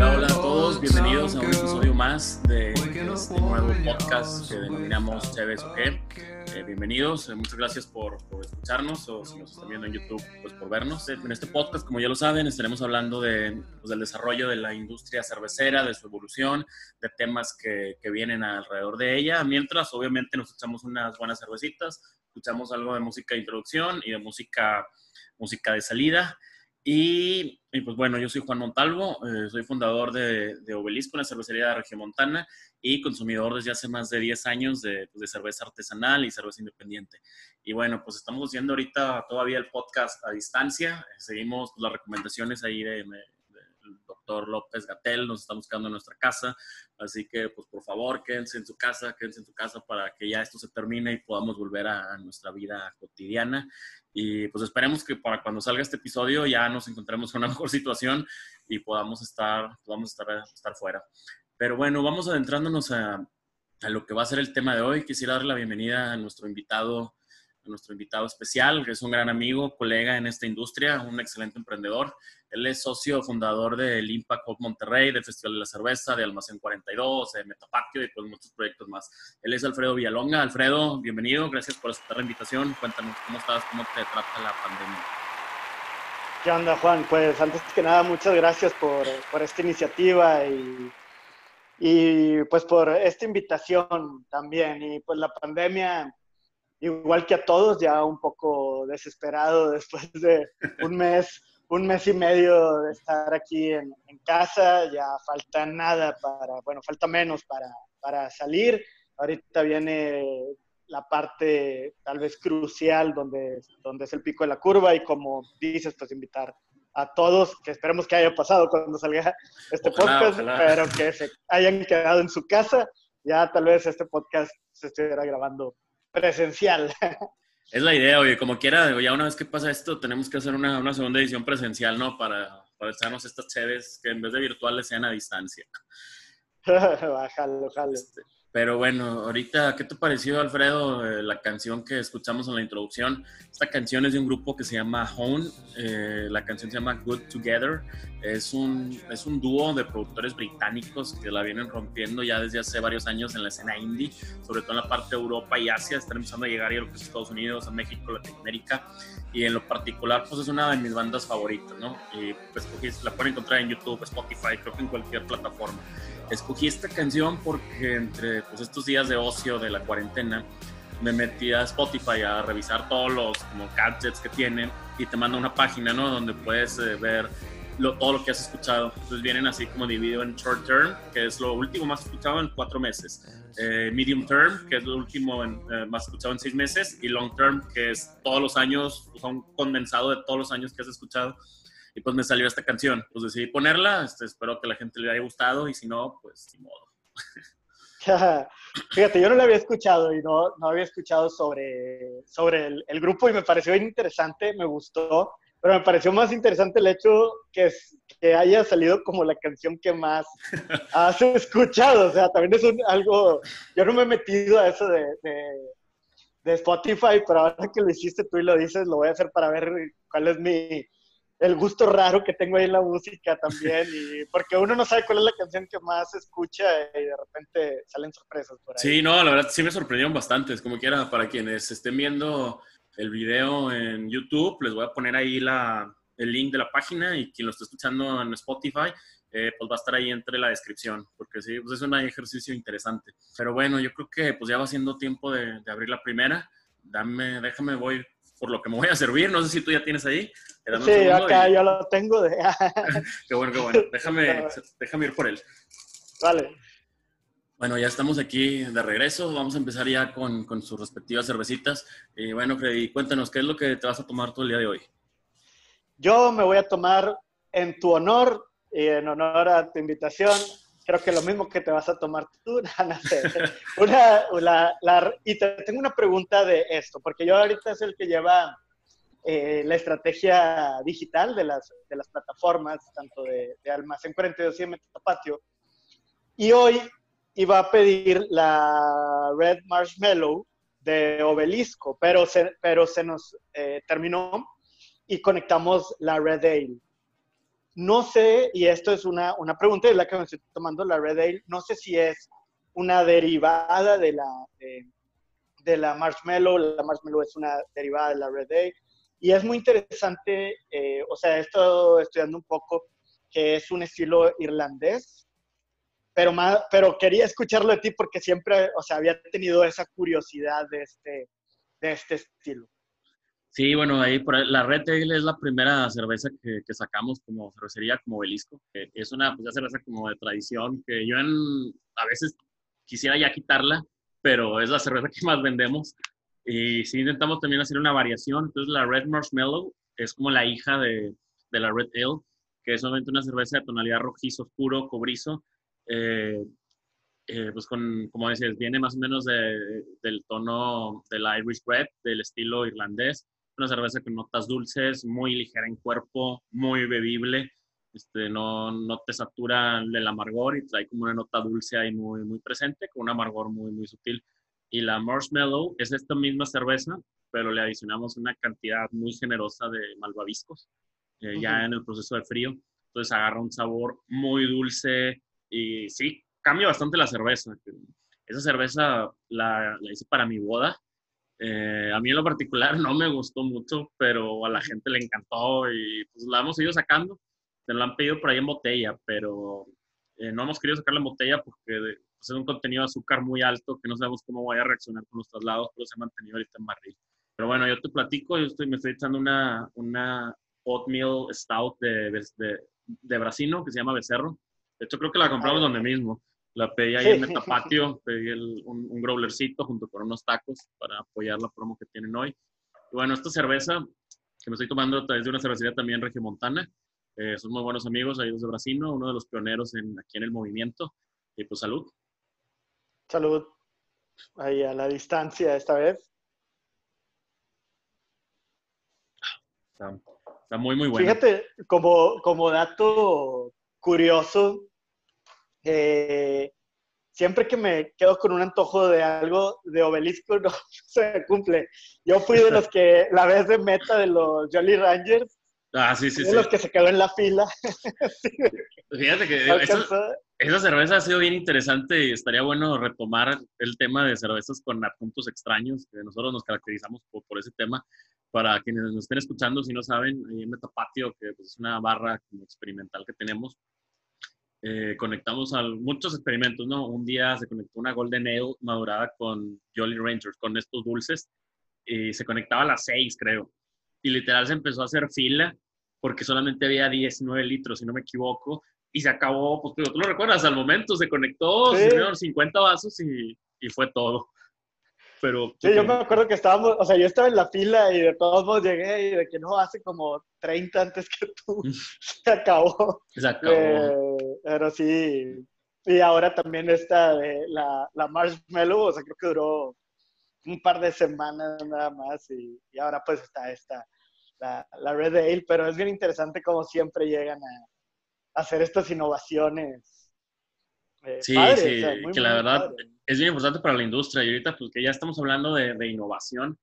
Hola, hola a todos, bienvenidos a un episodio más de este nuevo podcast que denominamos Chévez. Eh, bienvenidos, eh, muchas gracias por, por, escucharnos o si nos están viendo en YouTube, pues por vernos. En este podcast, como ya lo saben, estaremos hablando de, pues, del desarrollo de la industria cervecera, de su evolución, de temas que, que vienen alrededor de ella, mientras obviamente nos echamos unas buenas cervecitas, escuchamos algo de música de introducción y de música, música de salida. Y, y, pues bueno, yo soy Juan Montalvo, eh, soy fundador de, de, Obelisco, una cervecería de Regiomontana y consumidor desde hace más de 10 años de, pues, de, cerveza artesanal y cerveza independiente. Y bueno, pues estamos haciendo ahorita todavía el podcast a distancia, seguimos pues, las recomendaciones ahí de, del doctor López Gatel, nos está buscando en nuestra casa, así que pues por favor quédense en su casa, quédense en su casa para que ya esto se termine y podamos volver a, a nuestra vida cotidiana. Y pues esperemos que para cuando salga este episodio ya nos encontremos en una mejor situación y podamos estar, podamos estar, estar fuera. Pero bueno, vamos adentrándonos a, lo que va a ser el tema de hoy. Quisiera darle la bienvenida a nuestro invitado, a nuestro invitado especial, que es un gran amigo, colega en esta industria, un excelente emprendedor. Él es socio fundador del Impact Monterrey, del Festival de la Cerveza, de Almacén 42, de Metapatio y pues muchos proyectos más. Él es Alfredo Villalonga. Alfredo, bienvenido, gracias por aceptar la invitación. Cuéntanos cómo estás, cómo te trata la pandemia. ¿Qué onda, Juan? Pues antes que nada, muchas gracias por, por esta iniciativa y, y pues por esta invitación también. Y pues la pandemia igual que a todos, ya un poco desesperado después de un mes, un mes y medio de estar aquí en, en, casa, ya falta nada para, bueno, falta menos para, para salir. Ahorita viene la parte tal vez crucial donde, donde es el pico de la curva y como dices, pues invitar a todos, que esperemos que haya pasado cuando salga este ojalá, podcast, ojalá. pero que se hayan quedado en su casa. Ya tal vez este podcast se estuviera grabando presencial. Es la idea, oye, como quiera, ya una vez que pasa esto, tenemos que hacer una, una segunda edición presencial, ¿no? Para, para echarnos estas chéves que en vez de virtuales sean a distancia. Bájalo, bájalo. Este, pero bueno, ahorita, ¿qué te pareció, Alfredo, eh, la canción que escuchamos en la introducción? Esta canción es de un grupo que se llama Hone, eh, la canción se llama Good Together. Es un, es un dúo de productores británicos que la vienen rompiendo ya desde hace varios años en la escena indie, sobre todo en la parte de Europa y Asia. Están empezando a llegar a lo que es Estados Unidos, a México, Latinoamérica. Y en lo particular, pues es una de mis bandas favoritas, ¿no? Y pues la pueden encontrar en YouTube, Spotify, creo que en cualquier plataforma escogí esta canción porque entre pues, estos días de ocio de la cuarentena me metí a Spotify a revisar todos los como gadgets que tienen y te manda una página, ¿no? Donde puedes eh, ver lo, todo lo que has escuchado. Entonces vienen así como dividido en short term, que es lo último más escuchado en cuatro meses. Eh, medium term, que es lo último en, eh, más escuchado en seis meses. Y long term, que es todos los años, son condensado de todos los años que has escuchado y pues me salió esta canción. Pues decidí ponerla, este, espero que la gente le haya gustado y si no, pues ni modo. Fíjate, yo no la había escuchado y no, no había escuchado sobre, sobre el, el, grupo y me pareció interesante, me gustó, pero me pareció más interesante el hecho que, es, que haya salido como la canción que más has escuchado. O sea, también es un, algo, yo no me he metido a eso de, de, de Spotify, pero ahora que lo hiciste tú y lo dices, lo voy a hacer para ver cuál es mi, el gusto raro que tengo ahí en la música también, y porque uno no sabe cuál es la canción que más escucha y de repente salen sorpresas por ahí. Sí, no, la verdad sí me sorprendieron bastantes, como quiera, para quienes estén viendo el video en YouTube, les voy a poner ahí la, el link de la página y quien lo esté escuchando en Spotify, eh, pues va a estar ahí entre la descripción, porque sí, pues es un ejercicio interesante. Pero bueno, yo creo que pues ya va siendo tiempo de, de abrir la primera. Dame, déjame, voy por lo que me voy a servir. No sé si tú ya tienes ahí. Sí, acá y... yo lo tengo. De... qué bueno, qué bueno. Déjame, déjame ir por él. Vale. Bueno, ya estamos aquí de regreso. Vamos a empezar ya con, con sus respectivas cervecitas. Y bueno, Freddy, cuéntanos, ¿qué es lo que te vas a tomar todo el día de hoy? Yo me voy a tomar en tu honor y en honor a tu invitación, creo que lo mismo que te vas a tomar tú, no. Una, la, la, y te, tengo una pregunta de esto, porque yo ahorita es el que lleva eh, la estrategia digital de las, de las plataformas, tanto de, de Almacén 42 y de Metapatio. Y hoy iba a pedir la Red Marshmallow de Obelisco, pero se, pero se nos eh, terminó y conectamos la Red Ale. No sé, y esto es una, una pregunta, es la que me estoy tomando la Red Ale, no sé si es una derivada de la, de, la Marshmallow, la Marshmallow es una derivada de la Red Ale, y es muy interesante, eh, o sea, he estado estudiando un poco que es un estilo irlandés, pero, más, pero quería escucharlo de ti porque siempre, o sea, había tenido esa curiosidad de este, de este estilo. Sí, bueno, ahí por la Red Tail es la primera cerveza que, que sacamos como cervecería, como Belisco. es una pues, cerveza como de tradición que yo en, a veces quisiera ya quitarla, pero es la cerveza que más vendemos. Y sí intentamos también hacer una variación. Entonces la Red Marshmallow es como la hija de, de la Red Ale, que es solamente una cerveza de tonalidad rojizo, oscuro, cobrizo, eh, eh, pues con, como decías, viene más o menos de, del tono del Irish Red, del estilo irlandés. Una cerveza con notas dulces, muy ligera en cuerpo, muy bebible. Este, no, no te satura el amargor y trae como una nota dulce ahí muy, muy presente, con un amargor muy, muy sutil. Y la Marshmallow es esta misma cerveza, pero le adicionamos una cantidad muy generosa de malvaviscos, eh, ya en el proceso de frío. Entonces agarra un sabor muy dulce, y sí, cambia bastante la cerveza. Esa cerveza la, la hice para mi boda. Eh, a mí en lo particular no me gustó mucho, pero a la gente le encantó y pues la hemos ido sacando. Se la han pedido por ahí en botella, pero eh, no hemos querido sacarla en botella porque pues, es un contenido de azúcar muy alto que no sabemos cómo vaya a reaccionar con los traslados, pero se ha mantenido ahorita en barril. Pero bueno, yo te platico, yo estoy, me estoy echando una, una oatmeal stout de, de, de Brasino que se llama Becerro. De hecho, creo que la compramos donde mismo. La pedí ahí en Metapatio, pedí un, un, growlercito junto con unos tacos para apoyar la promo que tienen hoy. Y bueno, esta cerveza que me estoy tomando a través de una cervecería también regiomontana. Eh, son muy buenos amigos ahí de Brasino, uno de los pioneros en, aquí en el movimiento. Y pues salud. Salud. Ahí a la distancia esta vez. Está, está muy, muy bueno. Fíjate, como, como dato curioso, eh, siempre que me quedo con un antojo de algo de obelisco, no se cumple. Yo fui de los que la vez de meta de los Jolly Rangers, ah, sí, sí, de los que se quedó en la fila. Fíjate que esa, cerveza ha sido bien interesante y estaría bueno retomar el tema de cervezas con puntos extraños, que nosotros nos caracterizamos por, por, ese tema. Para quienes nos estén escuchando, si no saben, ahí en Metapatio, que pues, es una barra experimental que tenemos, eh, conectamos a muchos experimentos, ¿no? Un día se conectó una Golden Ale madurada con Jolly Rangers, con estos dulces, y se conectaba a las 6, creo. Y literal se empezó a hacer fila porque solamente había 19 litros, si no me equivoco, y se acabó, pues tú lo recuerdas, al momento se conectó, sí. 50 vasos y, y fue todo. Pero, sí, yo me acuerdo que estábamos, o sea, yo estaba en la fila y de todos modos llegué y de que no, hace como 30 antes que tú, se acabó. Se acabó. Eh, pero sí, y ahora también está de la, la Marshmallow, o sea, creo que duró un par de semanas nada más y, y ahora pues está esta, la, la, Red Ale, pero es bien interesante como siempre llegan a, a hacer estas innovaciones. Eh, sí, padres, sí, o sea, muy, que la verdad... es bien importante para la industria. Y ahorita pues que ya estamos hablando de, de innovación,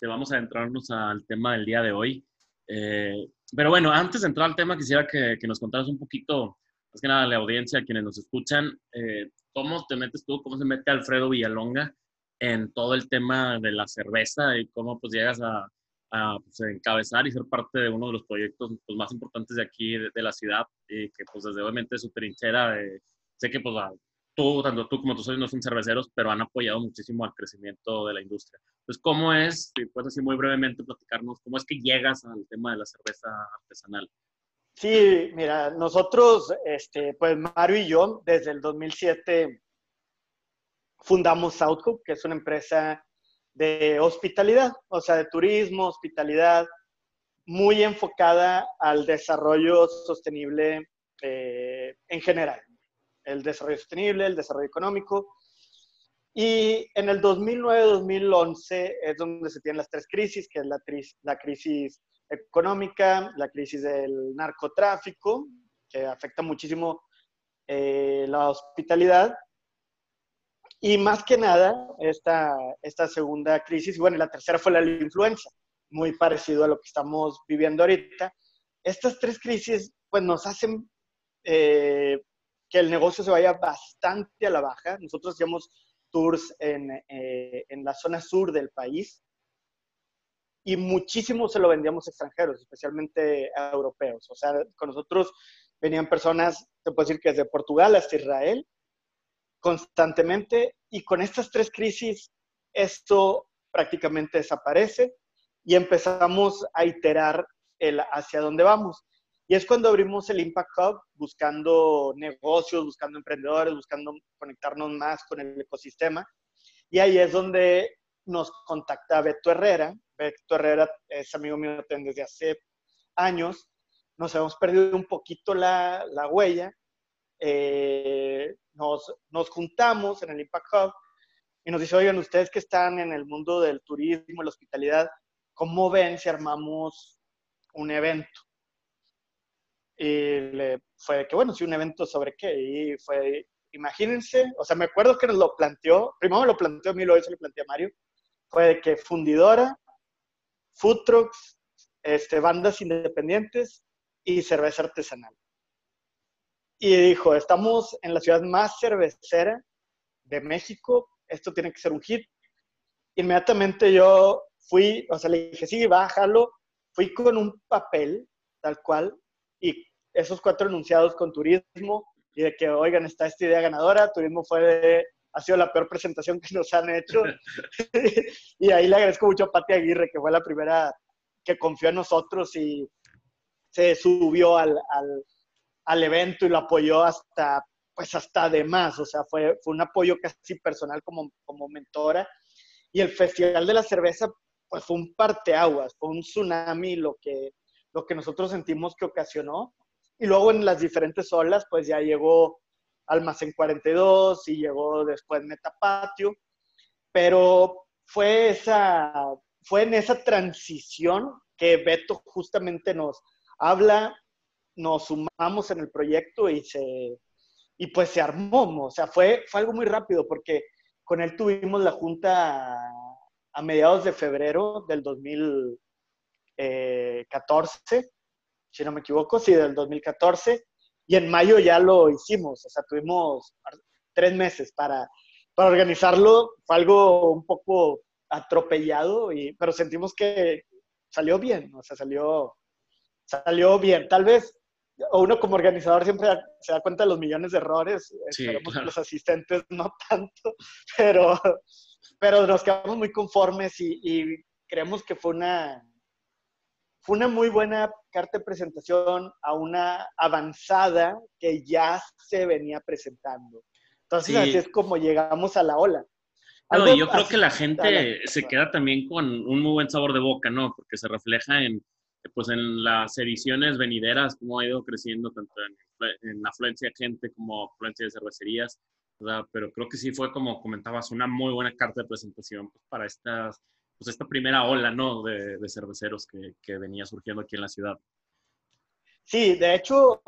te vamos a adentrarnos al tema del día de hoy. Eh, pero bueno, antes de entrar al tema quisiera que, que, nos contaras un poquito, más que nada a la audiencia, quienes nos escuchan, eh, cómo te metes tú, cómo se mete Alfredo Villalonga en todo el tema de la cerveza y cómo pues llegas a, a pues, encabezar y ser parte de uno de los proyectos pues, más importantes de aquí, de, de la ciudad, y que pues desde obviamente su trinchera, eh, sé que pues tú, tanto tú como tus socios no son cerveceros, pero han apoyado muchísimo al crecimiento de la industria. Entonces, ¿cómo es, si puedes así muy brevemente platicarnos, cómo es que llegas al tema de la cerveza artesanal? Sí, mira, nosotros, este, pues Mario y yo, desde el 2007 fundamos Southhook, que es una empresa de hospitalidad, o sea, de turismo, hospitalidad, muy enfocada al desarrollo sostenible eh, en general. El desarrollo sostenible, el desarrollo económico. Y en el 2009-2011 es donde se tienen las tres crisis, que es la, la crisis económica, la crisis del narcotráfico, que afecta muchísimo eh, la hospitalidad, y más que nada esta, esta segunda crisis, bueno, la tercera fue la influenza, muy parecido a lo que estamos viviendo ahorita. Estas tres crisis pues nos hacen eh, que el negocio se vaya bastante a la baja. Nosotros hacíamos tours en, eh, en la zona sur del país y muchísimo se lo vendíamos a extranjeros, especialmente a europeos. O sea, con nosotros venían personas, te puedo decir que desde Portugal hasta Israel, constantemente, y con estas tres crisis, esto prácticamente desaparece y empezamos a iterar el hacia dónde vamos. Y es cuando abrimos el Impact Hub buscando negocios, buscando emprendedores, buscando conectarnos más con el ecosistema. Y ahí es donde nos contacta Beto Herrera. Beto Herrera es amigo mío desde hace años. Nos hemos perdido un poquito la, la huella. Eh, nos, nos, juntamos en el Impact Hub y nos dice, oigan, ustedes que están en el mundo del turismo, la hospitalidad, ¿cómo ven si armamos un evento? Y le fue que, bueno, sí, un evento sobre qué. Y fue, imagínense, o sea, me acuerdo que nos lo planteó, primero me lo planteó a mí, luego se lo planteé a Mario, fue que fundidora, food trucks, este, bandas independientes y cerveza artesanal. Y dijo, estamos en la ciudad más cervecera de México, esto tiene que ser un hit. Inmediatamente yo fui, o sea, le dije, sí, bájalo. Fui con un papel, tal cual, y esos cuatro enunciados con turismo, y de que, oigan, está esta idea ganadora, turismo fue de ha sido la peor presentación que nos han hecho. y ahí le agradezco mucho a Pati Aguirre, que fue la primera que confió en nosotros y se subió al, al, al evento y lo apoyó hasta, pues hasta de más. O sea, fue, fue un apoyo casi personal como, como mentora. Y el Festival de la Cerveza, pues fue un parteaguas, fue un tsunami lo que, lo que nosotros sentimos que ocasionó. Y luego en las diferentes olas, pues ya llegó Almacén 42 y llegó después Metapatio, pero fue, esa, fue en esa transición que Beto justamente nos habla, nos sumamos en el proyecto y, se, y pues se armó, o sea, fue, fue algo muy rápido porque con él tuvimos la junta a, mediados de febrero del 2014, si no me equivoco, sí, del 2014, y en mayo ya lo hicimos, o sea, tuvimos tres meses para, para organizarlo, fue algo un poco atropellado, y, pero sentimos que salió bien, o sea, salió, salió bien. Tal vez uno como organizador siempre se da cuenta de los millones de errores, esperemos que los asistentes no tanto, pero, pero nos quedamos muy conformes y, y creemos que fue una, fue una muy buena carta de presentación a una avanzada que ya se venía presentando. Entonces, así es como llegamos a la ola. No, yo creo que la gente se queda también con un muy buen sabor de boca, ¿no? Porque se refleja en, pues, en las ediciones venideras, cómo ha ido creciendo tanto en, en afluencia de gente como afluencia de cervecerías. Pero creo que sí fue, como comentabas, una muy buena carta de presentación pues, para estas pues esta primera ola, ¿no? De, cerveceros que, que, venía surgiendo aquí en la ciudad. Sí, de hecho,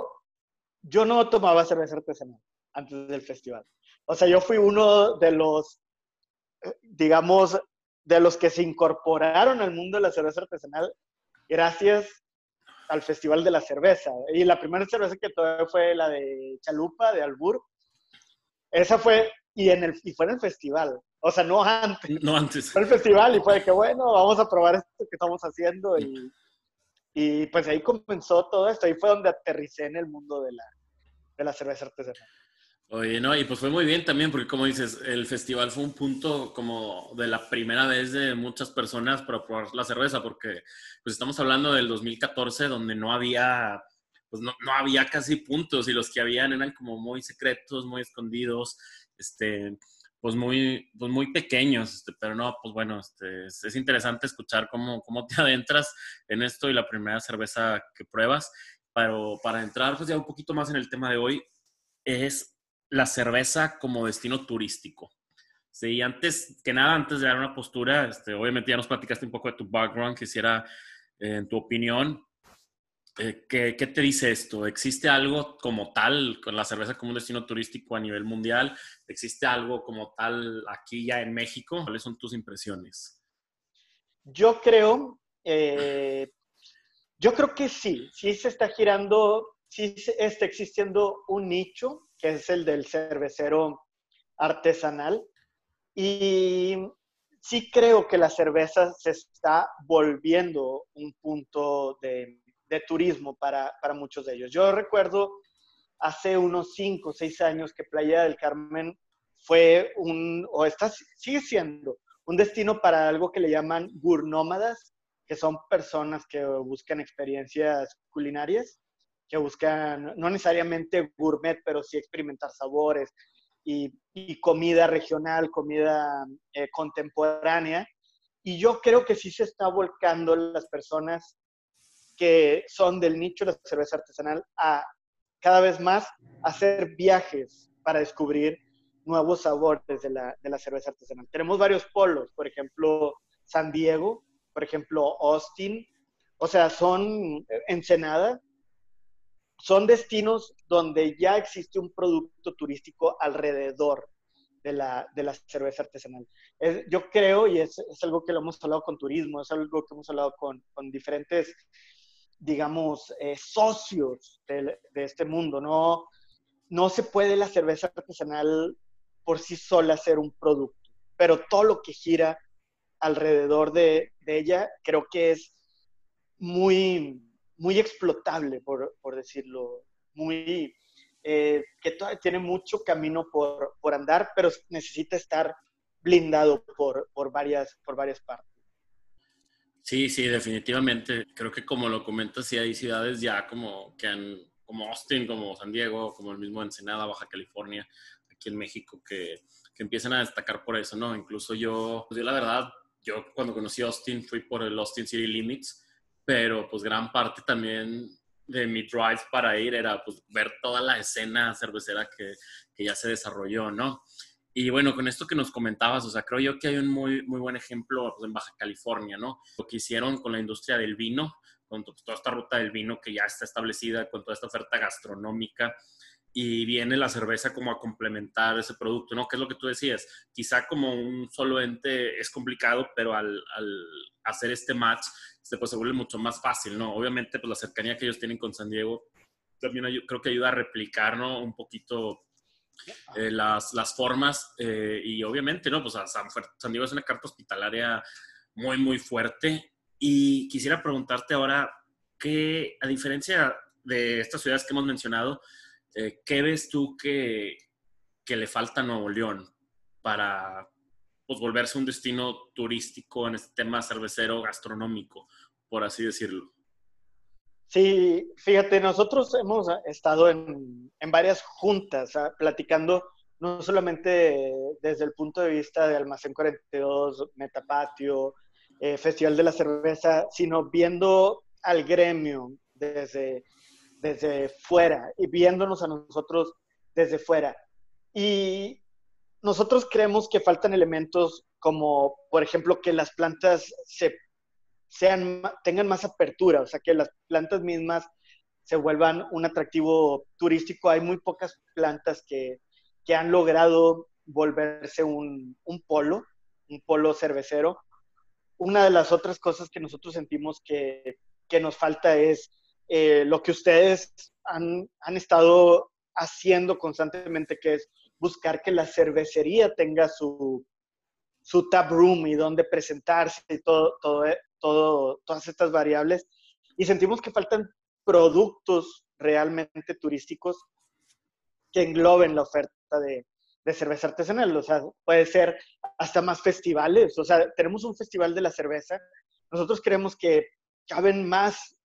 yo no tomaba cerveza artesanal antes del festival. O sea, yo fui uno de los, digamos, de los que se incorporaron al mundo de la cerveza artesanal gracias al Festival de la Cerveza. Y la primera cerveza que tomé fue la de Chalupa, de Albur. Esa fue, y, en el, y fue en el festival. O sea, no antes. No antes. Fue el festival y fue de que, bueno, vamos a probar esto que estamos haciendo. Y, y pues ahí comenzó todo esto. Ahí fue donde aterricé en el mundo de la, de la cerveza artesanal. Oye, no, y pues fue muy bien también, porque como dices, el festival fue un punto como de la primera vez de muchas personas para probar la cerveza, porque pues estamos hablando del 2014, donde no había, pues no, no había casi puntos, y los que habían eran como muy secretos, muy escondidos, este, pues muy, pues muy pequeños, este, pero no, pues bueno, este, es, interesante escuchar cómo, cómo te adentras en esto y la primera cerveza que pruebas. Pero para entrar pues ya un poquito más en el tema de hoy, es la cerveza como destino turístico. Sí, antes que nada, antes de dar una postura, este, obviamente ya nos platicaste un poco de tu background, quisiera, eh, en tu opinión, eh, ¿qué, te dice esto? ¿Existe algo como tal con la cerveza como un destino turístico a nivel mundial? ¿Existe algo como tal aquí ya en México? ¿Cuáles son tus impresiones? Yo creo, eh, yo creo que sí, sí se está girando, sí está existiendo un nicho, que es el del cervecero artesanal, y sí creo que la cerveza se está volviendo un punto de, turismo para, muchos de ellos. Yo recuerdo hace unos cinco o seis años que Playa del Carmen fue un, o está, sigue siendo, un destino para algo que le llaman gurnómadas, que son personas que buscan experiencias culinarias, que buscan no necesariamente gourmet, pero sí experimentar sabores, y, comida regional, comida eh, contemporánea. Y yo creo que sí se está volcando las personas que son del nicho de la cerveza artesanal a cada vez más hacer viajes para descubrir nuevos sabores de la, de la cerveza artesanal. Tenemos varios polos, por ejemplo, San Diego, por ejemplo, Austin, o sea, son Ensenada, son destinos donde ya existe un producto turístico alrededor de la, de la cerveza artesanal. yo creo, y es, es, algo que lo hemos hablado con turismo, es algo que hemos hablado con, con diferentes, digamos, eh, socios de, este mundo. No, no se puede la cerveza artesanal por sí sola ser un producto, pero todo lo que gira alrededor de, de ella creo que es muy, muy explotable, por, por decirlo, muy, eh, que todavía tiene mucho camino por, por, andar, pero necesita estar blindado por, por, varias, por varias partes. Sí, sí, definitivamente. Creo que como lo comentas, sí hay ciudades ya como que han, como Austin, como San Diego, como el mismo Ensenada, Baja California, aquí en México, que, que empiezan a destacar por eso, ¿no? Incluso yo, pues yo la verdad, yo cuando conocí Austin fui por el Austin City Limits, pero pues gran parte también de mi drive para ir era pues ver toda la escena cervecera que, que ya se desarrolló, ¿no? Y bueno, con esto que nos comentabas, o sea, creo yo que hay un muy, muy buen ejemplo pues, en Baja California, ¿no? Lo que hicieron con la industria del vino, con toda esta ruta del vino que ya está establecida, con toda esta oferta gastronómica, y viene la cerveza como a complementar ese producto, ¿no? Que es lo que tú decías, quizá como un solo ente es complicado, pero al, al hacer este match se, pues, se vuelve mucho más fácil, ¿no? Obviamente, pues la cercanía que ellos tienen con San Diego también creo que ayuda a replicar, ¿no? Un poquito eh, las, las, formas eh, y obviamente, ¿no? Pues San, San, Diego es una carta hospitalaria muy, muy fuerte y quisiera preguntarte ahora, que a diferencia de estas ciudades que hemos mencionado, eh, ¿qué ves tú que, que le falta a Nuevo León para pues, volverse un destino turístico en este tema cervecero gastronómico, por así decirlo. Sí, fíjate, nosotros hemos estado en, en varias juntas platicando no solamente desde el punto de vista de Almacén 42, Metapatio, eh, Festival de la Cerveza, sino viendo al gremio desde, desde fuera y viéndonos a nosotros desde fuera. Y nosotros creemos que faltan elementos como, por ejemplo, que las plantas se, sean, tengan más apertura, o sea, que las plantas mismas se vuelvan un atractivo turístico. Hay muy pocas plantas que, que han logrado volverse un, un, polo, un polo cervecero. Una de las otras cosas que nosotros sentimos que, que nos falta es eh, lo que ustedes han, han estado haciendo constantemente, que es buscar que la cervecería tenga su, su tap room y donde presentarse y todo, todo, todo, todas estas variables. Y sentimos que faltan productos realmente turísticos que engloben la oferta de, de cerveza artesanal. O sea, puede ser hasta más festivales. O sea, tenemos un festival de la cerveza. Nosotros creemos que caben más,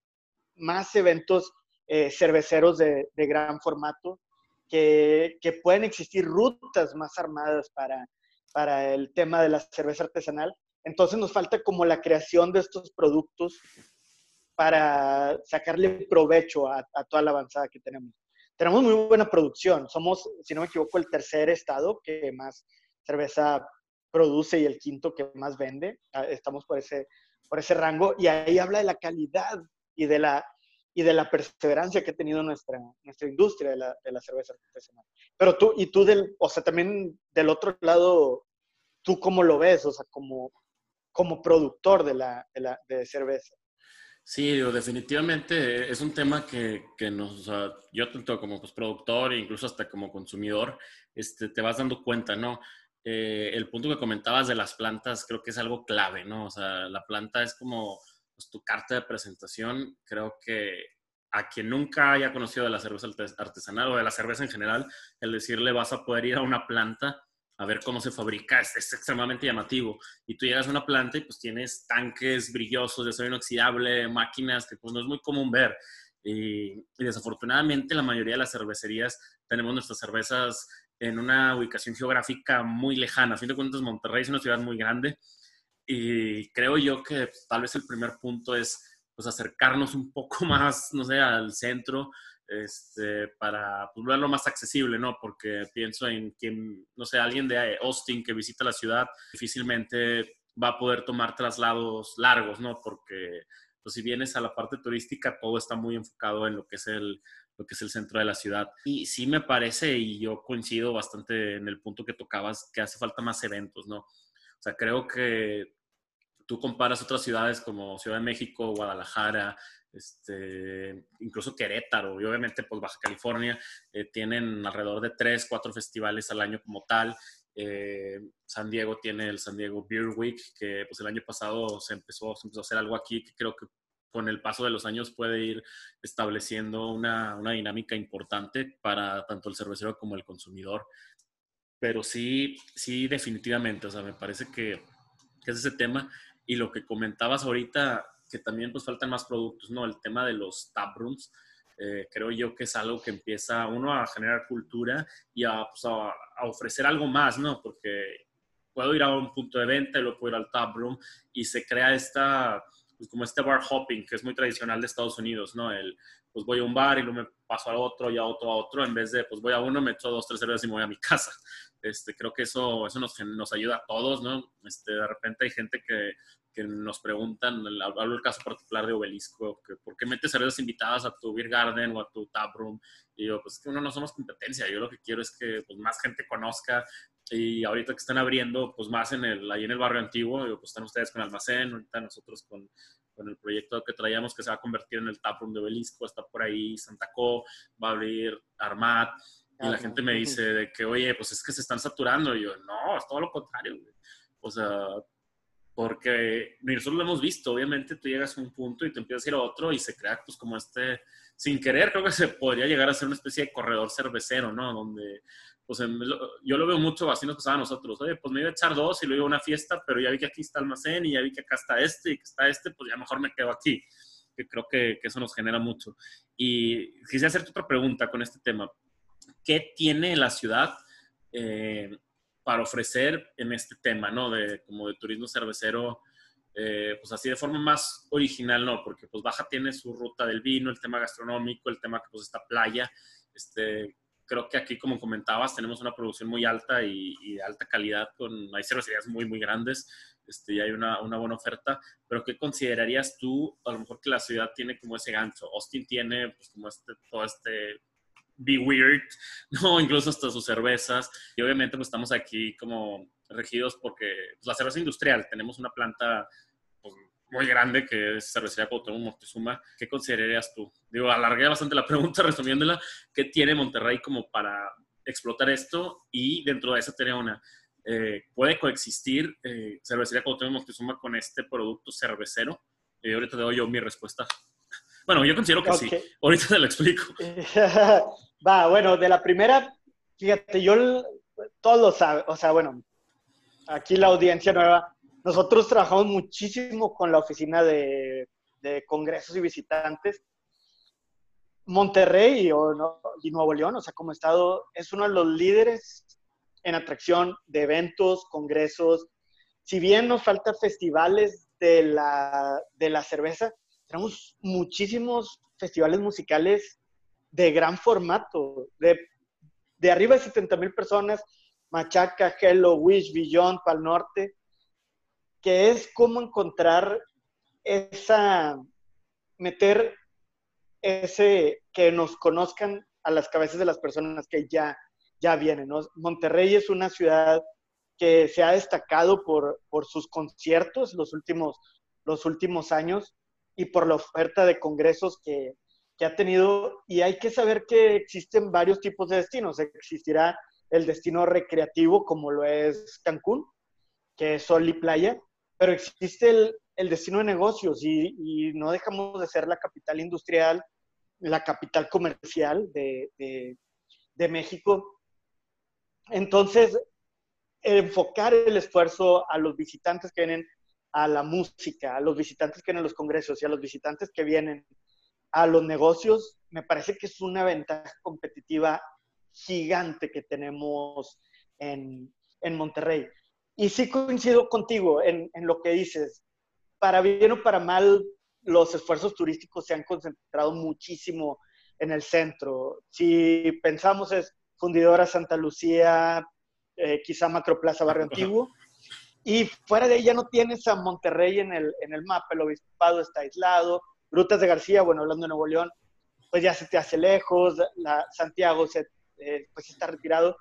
más eventos eh, cerveceros de, de, gran formato que, pueden existir rutas más armadas para, para el tema de la cerveza artesanal. Entonces nos falta como la creación de estos productos para sacarle provecho a, toda la avanzada que tenemos. tenemos muy buena producción. Somos, si no me equivoco, el tercer estado que más cerveza produce y el quinto que más vende. Ah, estamos por ese, por ese rango. Y ahí habla de la calidad y de la, y de la perseverancia que ha tenido nuestra, nuestra industria de la, de la cerveza artesanal. Pero tú, y tú, del, o sea, también del otro lado, ¿tú cómo lo ves? O sea, como, como productor de, la, de, la, de cerveza. Sí, definitivamente es un tema que, que nos, o sea, yo tanto como pues, productor e incluso hasta como consumidor, este, te vas dando cuenta, ¿no? Eh, el punto que comentabas de las plantas creo que es algo clave, ¿no? O sea, la planta es como pues, tu carta de presentación. Creo que a quien nunca haya conocido de la cerveza artesanal o de la cerveza en general, el decirle vas a poder ir a una planta a ver cómo se fabrica, es, es, extremadamente llamativo. Y tú llegas a una planta y pues tienes tanques brillosos de acero inoxidable, máquinas que pues no es muy común ver. Y, y, desafortunadamente la mayoría de las cervecerías tenemos nuestras cervezas en una ubicación geográfica muy lejana. A fin de cuentas, Monterrey es una ciudad muy grande y creo yo que pues, tal vez el primer punto es pues acercarnos un poco más, no sé, al centro, este, para pues, verlo más accesible, ¿no? Porque pienso en quien, no sé, alguien de Austin que visita la ciudad difícilmente va a poder tomar traslados largos, ¿no? Porque pues, si vienes a la parte turística, todo está muy enfocado en lo que es el, lo que es el centro de la ciudad. Y sí me parece, y yo coincido bastante en el punto que tocabas, que hace falta más eventos, ¿no? O sea, creo que tú comparas otras ciudades como Ciudad de México, Guadalajara, este, incluso Querétaro y obviamente pues Baja California eh, tienen alrededor de tres, cuatro festivales al año como tal. Eh, San Diego tiene el San Diego Beer Week, que pues el año pasado se empezó, se empezó a hacer algo aquí que creo que con el paso de los años puede ir estableciendo una, una dinámica importante para tanto el cervecero como el consumidor. Pero sí, sí, definitivamente, o sea, me parece que, que es ese tema y lo que comentabas ahorita, que también pues faltan más productos, ¿no? El tema de los tap rooms, eh, creo yo que es algo que empieza uno a generar cultura y a, pues, a, ofrecer algo más, ¿no? Porque puedo ir a un punto de venta y luego puedo ir al tap room y se crea esta, pues como este bar hopping que es muy tradicional de Estados Unidos, ¿no? El, pues voy a un bar y luego me paso al otro y a otro a otro, en vez de, pues voy a uno, me echo dos, tres cervezas y me voy a mi casa. Este, creo que eso, eso nos, nos ayuda a todos, ¿no? Este, de repente hay gente que que nos preguntan, hablo del caso particular de Obelisco, que por qué metes cervezas invitadas a tu beer garden o a tu tap room. Y yo, pues que uno no somos competencia, yo lo que quiero es que pues, más gente conozca y ahorita que están abriendo, pues más en el, ahí en el barrio antiguo, pues están ustedes con Almacén, ahorita nosotros con, con el proyecto que traíamos que se va a convertir en el tap room de Obelisco, está por ahí Santa Co, va a abrir Armat, y la gente me dice de que, oye, pues es que se están saturando. Y yo, no, es todo lo contrario. O sea, porque nosotros lo hemos visto, obviamente tú llegas a un punto y te empiezas a ir a otro y se crea pues como este, sin querer, creo que se podría llegar a ser una especie de corredor cervecero, ¿no? Donde, pues yo lo veo mucho así nos pasaba a nosotros, oye, pues me iba a echar dos y luego una fiesta, pero ya vi que aquí está almacén y ya vi que acá está este y que está este, pues ya mejor me quedo aquí. Que creo que, que eso nos genera mucho. Y quisiera hacerte otra pregunta con este tema. ¿Qué tiene la ciudad? Eh, para ofrecer en este tema, ¿no? De como de turismo cervecero, eh, pues así de forma más original, ¿no? Porque pues Baja tiene su ruta del vino, el tema gastronómico, el tema que pues está playa, este, creo que aquí, como comentabas, tenemos una producción muy alta y, de alta calidad, con, hay cervecerías muy, muy grandes este, y hay una, una, buena oferta, pero ¿qué considerarías tú, a lo mejor que la ciudad tiene como ese gancho? Austin tiene, pues, como este, todo este Be Weird, ¿no? Incluso hasta sus cervezas. Y obviamente pues estamos aquí como regidos porque pues, la cerveza industrial, tenemos una planta pues, muy grande que es Cervecería Cuauhtémoc Moctezuma. ¿Qué considerarías tú? Digo, alargué bastante la pregunta resumiéndola. ¿Qué tiene Monterrey como para explotar esto? Y dentro de esa tener una... Eh, ¿Puede coexistir eh, Cervecería Cuauhtémoc Moctezuma con este producto cervecero? Y ahorita te doy yo mi respuesta. Bueno, yo considero que sí. Ahorita te lo explico. Va, bueno, de la primera, fíjate, yo todos lo saben, o sea, bueno, aquí la audiencia nueva, nosotros trabajamos muchísimo con la oficina de, congresos y visitantes. Monterrey y, y Nuevo León, o sea, como estado, es uno de los líderes en atracción de eventos, congresos. Si bien nos faltan festivales de la, de la cerveza, tenemos muchísimos festivales musicales de gran formato, de, de arriba de 70 mil personas, Machaca, Hello, Wish, Beyond, Pal Norte, que es cómo encontrar esa, meter ese, que nos conozcan a las cabezas de las personas que ya, ya vienen. Monterrey es una ciudad que se ha destacado por, por sus conciertos los últimos, los últimos años y por la oferta de congresos que, que ha tenido. Y hay que saber que existen varios tipos de destinos. Existirá el destino recreativo, como lo es Cancún, que es sol y playa, pero existe el, el destino de negocios y, no dejamos de ser la capital industrial, la capital comercial de, de, de México. Entonces, enfocar el esfuerzo a los visitantes que vienen a la música, a los visitantes que vienen a los congresos y a los visitantes que vienen a los negocios, me parece que es una ventaja competitiva gigante que tenemos en, en Monterrey. Y sí coincido contigo en, en, lo que dices. Para bien o para mal, los esfuerzos turísticos se han concentrado muchísimo en el centro. Si pensamos es Fundidora Santa Lucía, eh, quizá Macroplaza Barrio Antiguo, y fuera de ella no tienes a Monterrey en el, en el mapa, el obispado está aislado, Rutas de García, bueno, hablando de Nuevo León, pues ya se te hace lejos, Santiago se, eh, pues está retirado.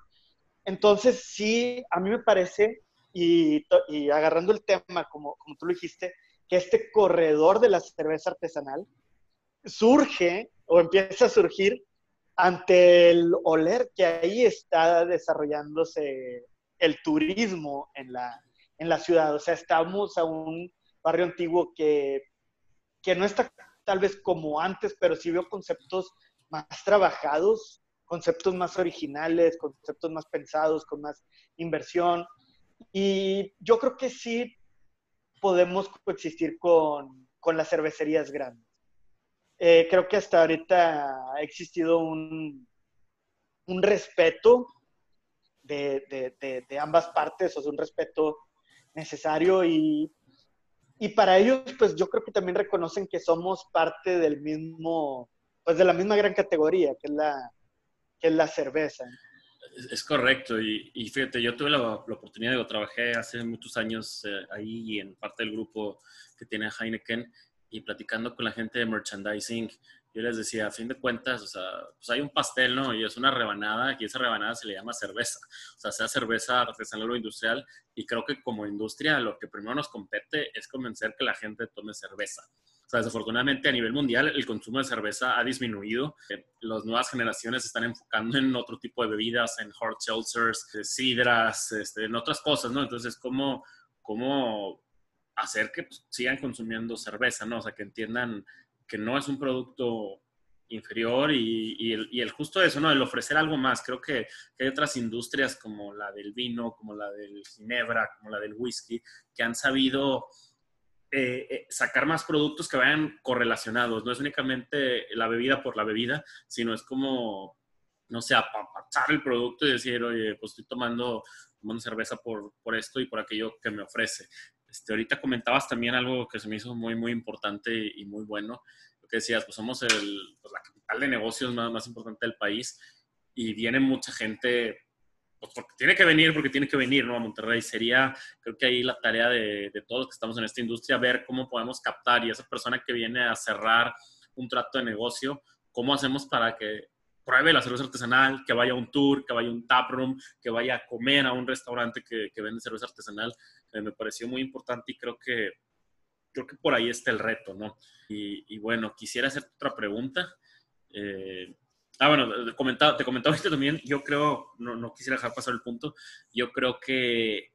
Entonces, sí, a mí me parece, y, y agarrando el tema, como, como tú lo dijiste, que este corredor de la cerveza artesanal surge o empieza a surgir ante el oler que ahí está desarrollándose el turismo en la, en la ciudad. O sea, estamos a un barrio antiguo que, que no está tal vez como antes, pero sí veo conceptos más trabajados, conceptos más originales, conceptos más pensados, con más inversión. Y yo creo que sí podemos coexistir con, con las cervecerías grandes. Eh, creo que hasta ahorita ha existido un, un respeto de, de, de, ambas partes, o sea, un respeto necesario y, y para ellos, pues yo creo que también reconocen que somos parte del mismo, pues de la misma gran categoría, que es la, que es la cerveza. Es, correcto, y, y, fíjate, yo tuve la, la, oportunidad, de trabajé hace muchos años eh, ahí en parte del grupo que tiene Heineken, y platicando con la gente de merchandising, yo les decía, a fin de cuentas, o sea, pues hay un pastel, ¿no? Y es una rebanada, y esa rebanada se le llama cerveza. O sea, sea cerveza artesanal o industrial. Y creo que como industria lo que primero nos compete es convencer que la gente tome cerveza. O sea, desafortunadamente a nivel mundial el consumo de cerveza ha disminuido. Las nuevas generaciones se están enfocando en otro tipo de bebidas, en hard seltzers, sidras, este, en otras cosas, ¿no? Entonces, ¿cómo, cómo hacer que pues, sigan consumiendo cerveza, ¿no? O sea, que entiendan que no es un producto inferior y, el, y, el, justo eso, ¿no? El ofrecer algo más. Creo que, hay otras industrias como la del vino, como la del ginebra, como la del whisky, que han sabido eh, eh, sacar más productos que vayan correlacionados. No es únicamente la bebida por la bebida, sino es como, no sé, apapachar el producto y decir, oye, pues estoy tomando, tomando cerveza por esto y por aquello que me ofrece. Este, ahorita comentabas también algo que se me hizo muy, muy importante y muy bueno. Lo que decías, pues somos el, pues la capital de negocios más, más importante del país y viene mucha gente, pues porque tiene que venir, porque tiene que venir, ¿no? A Monterrey. Sería, creo que ahí la tarea de, de todos los que estamos en esta industria, ver cómo podemos captar y esa persona que viene a cerrar un trato de negocio, cómo hacemos para que pruebe la cerveza artesanal, que vaya a un tour, que vaya a un taproom, que vaya a comer a un restaurante que, que vende cerveza artesanal. Eh, me pareció muy importante y creo que, creo que por ahí está el reto, ¿no? Y, y bueno, quisiera hacer otra pregunta. Eh, ah, bueno, te comentaba, te comentaba también, yo creo, no, no quisiera dejar pasar el punto, yo creo que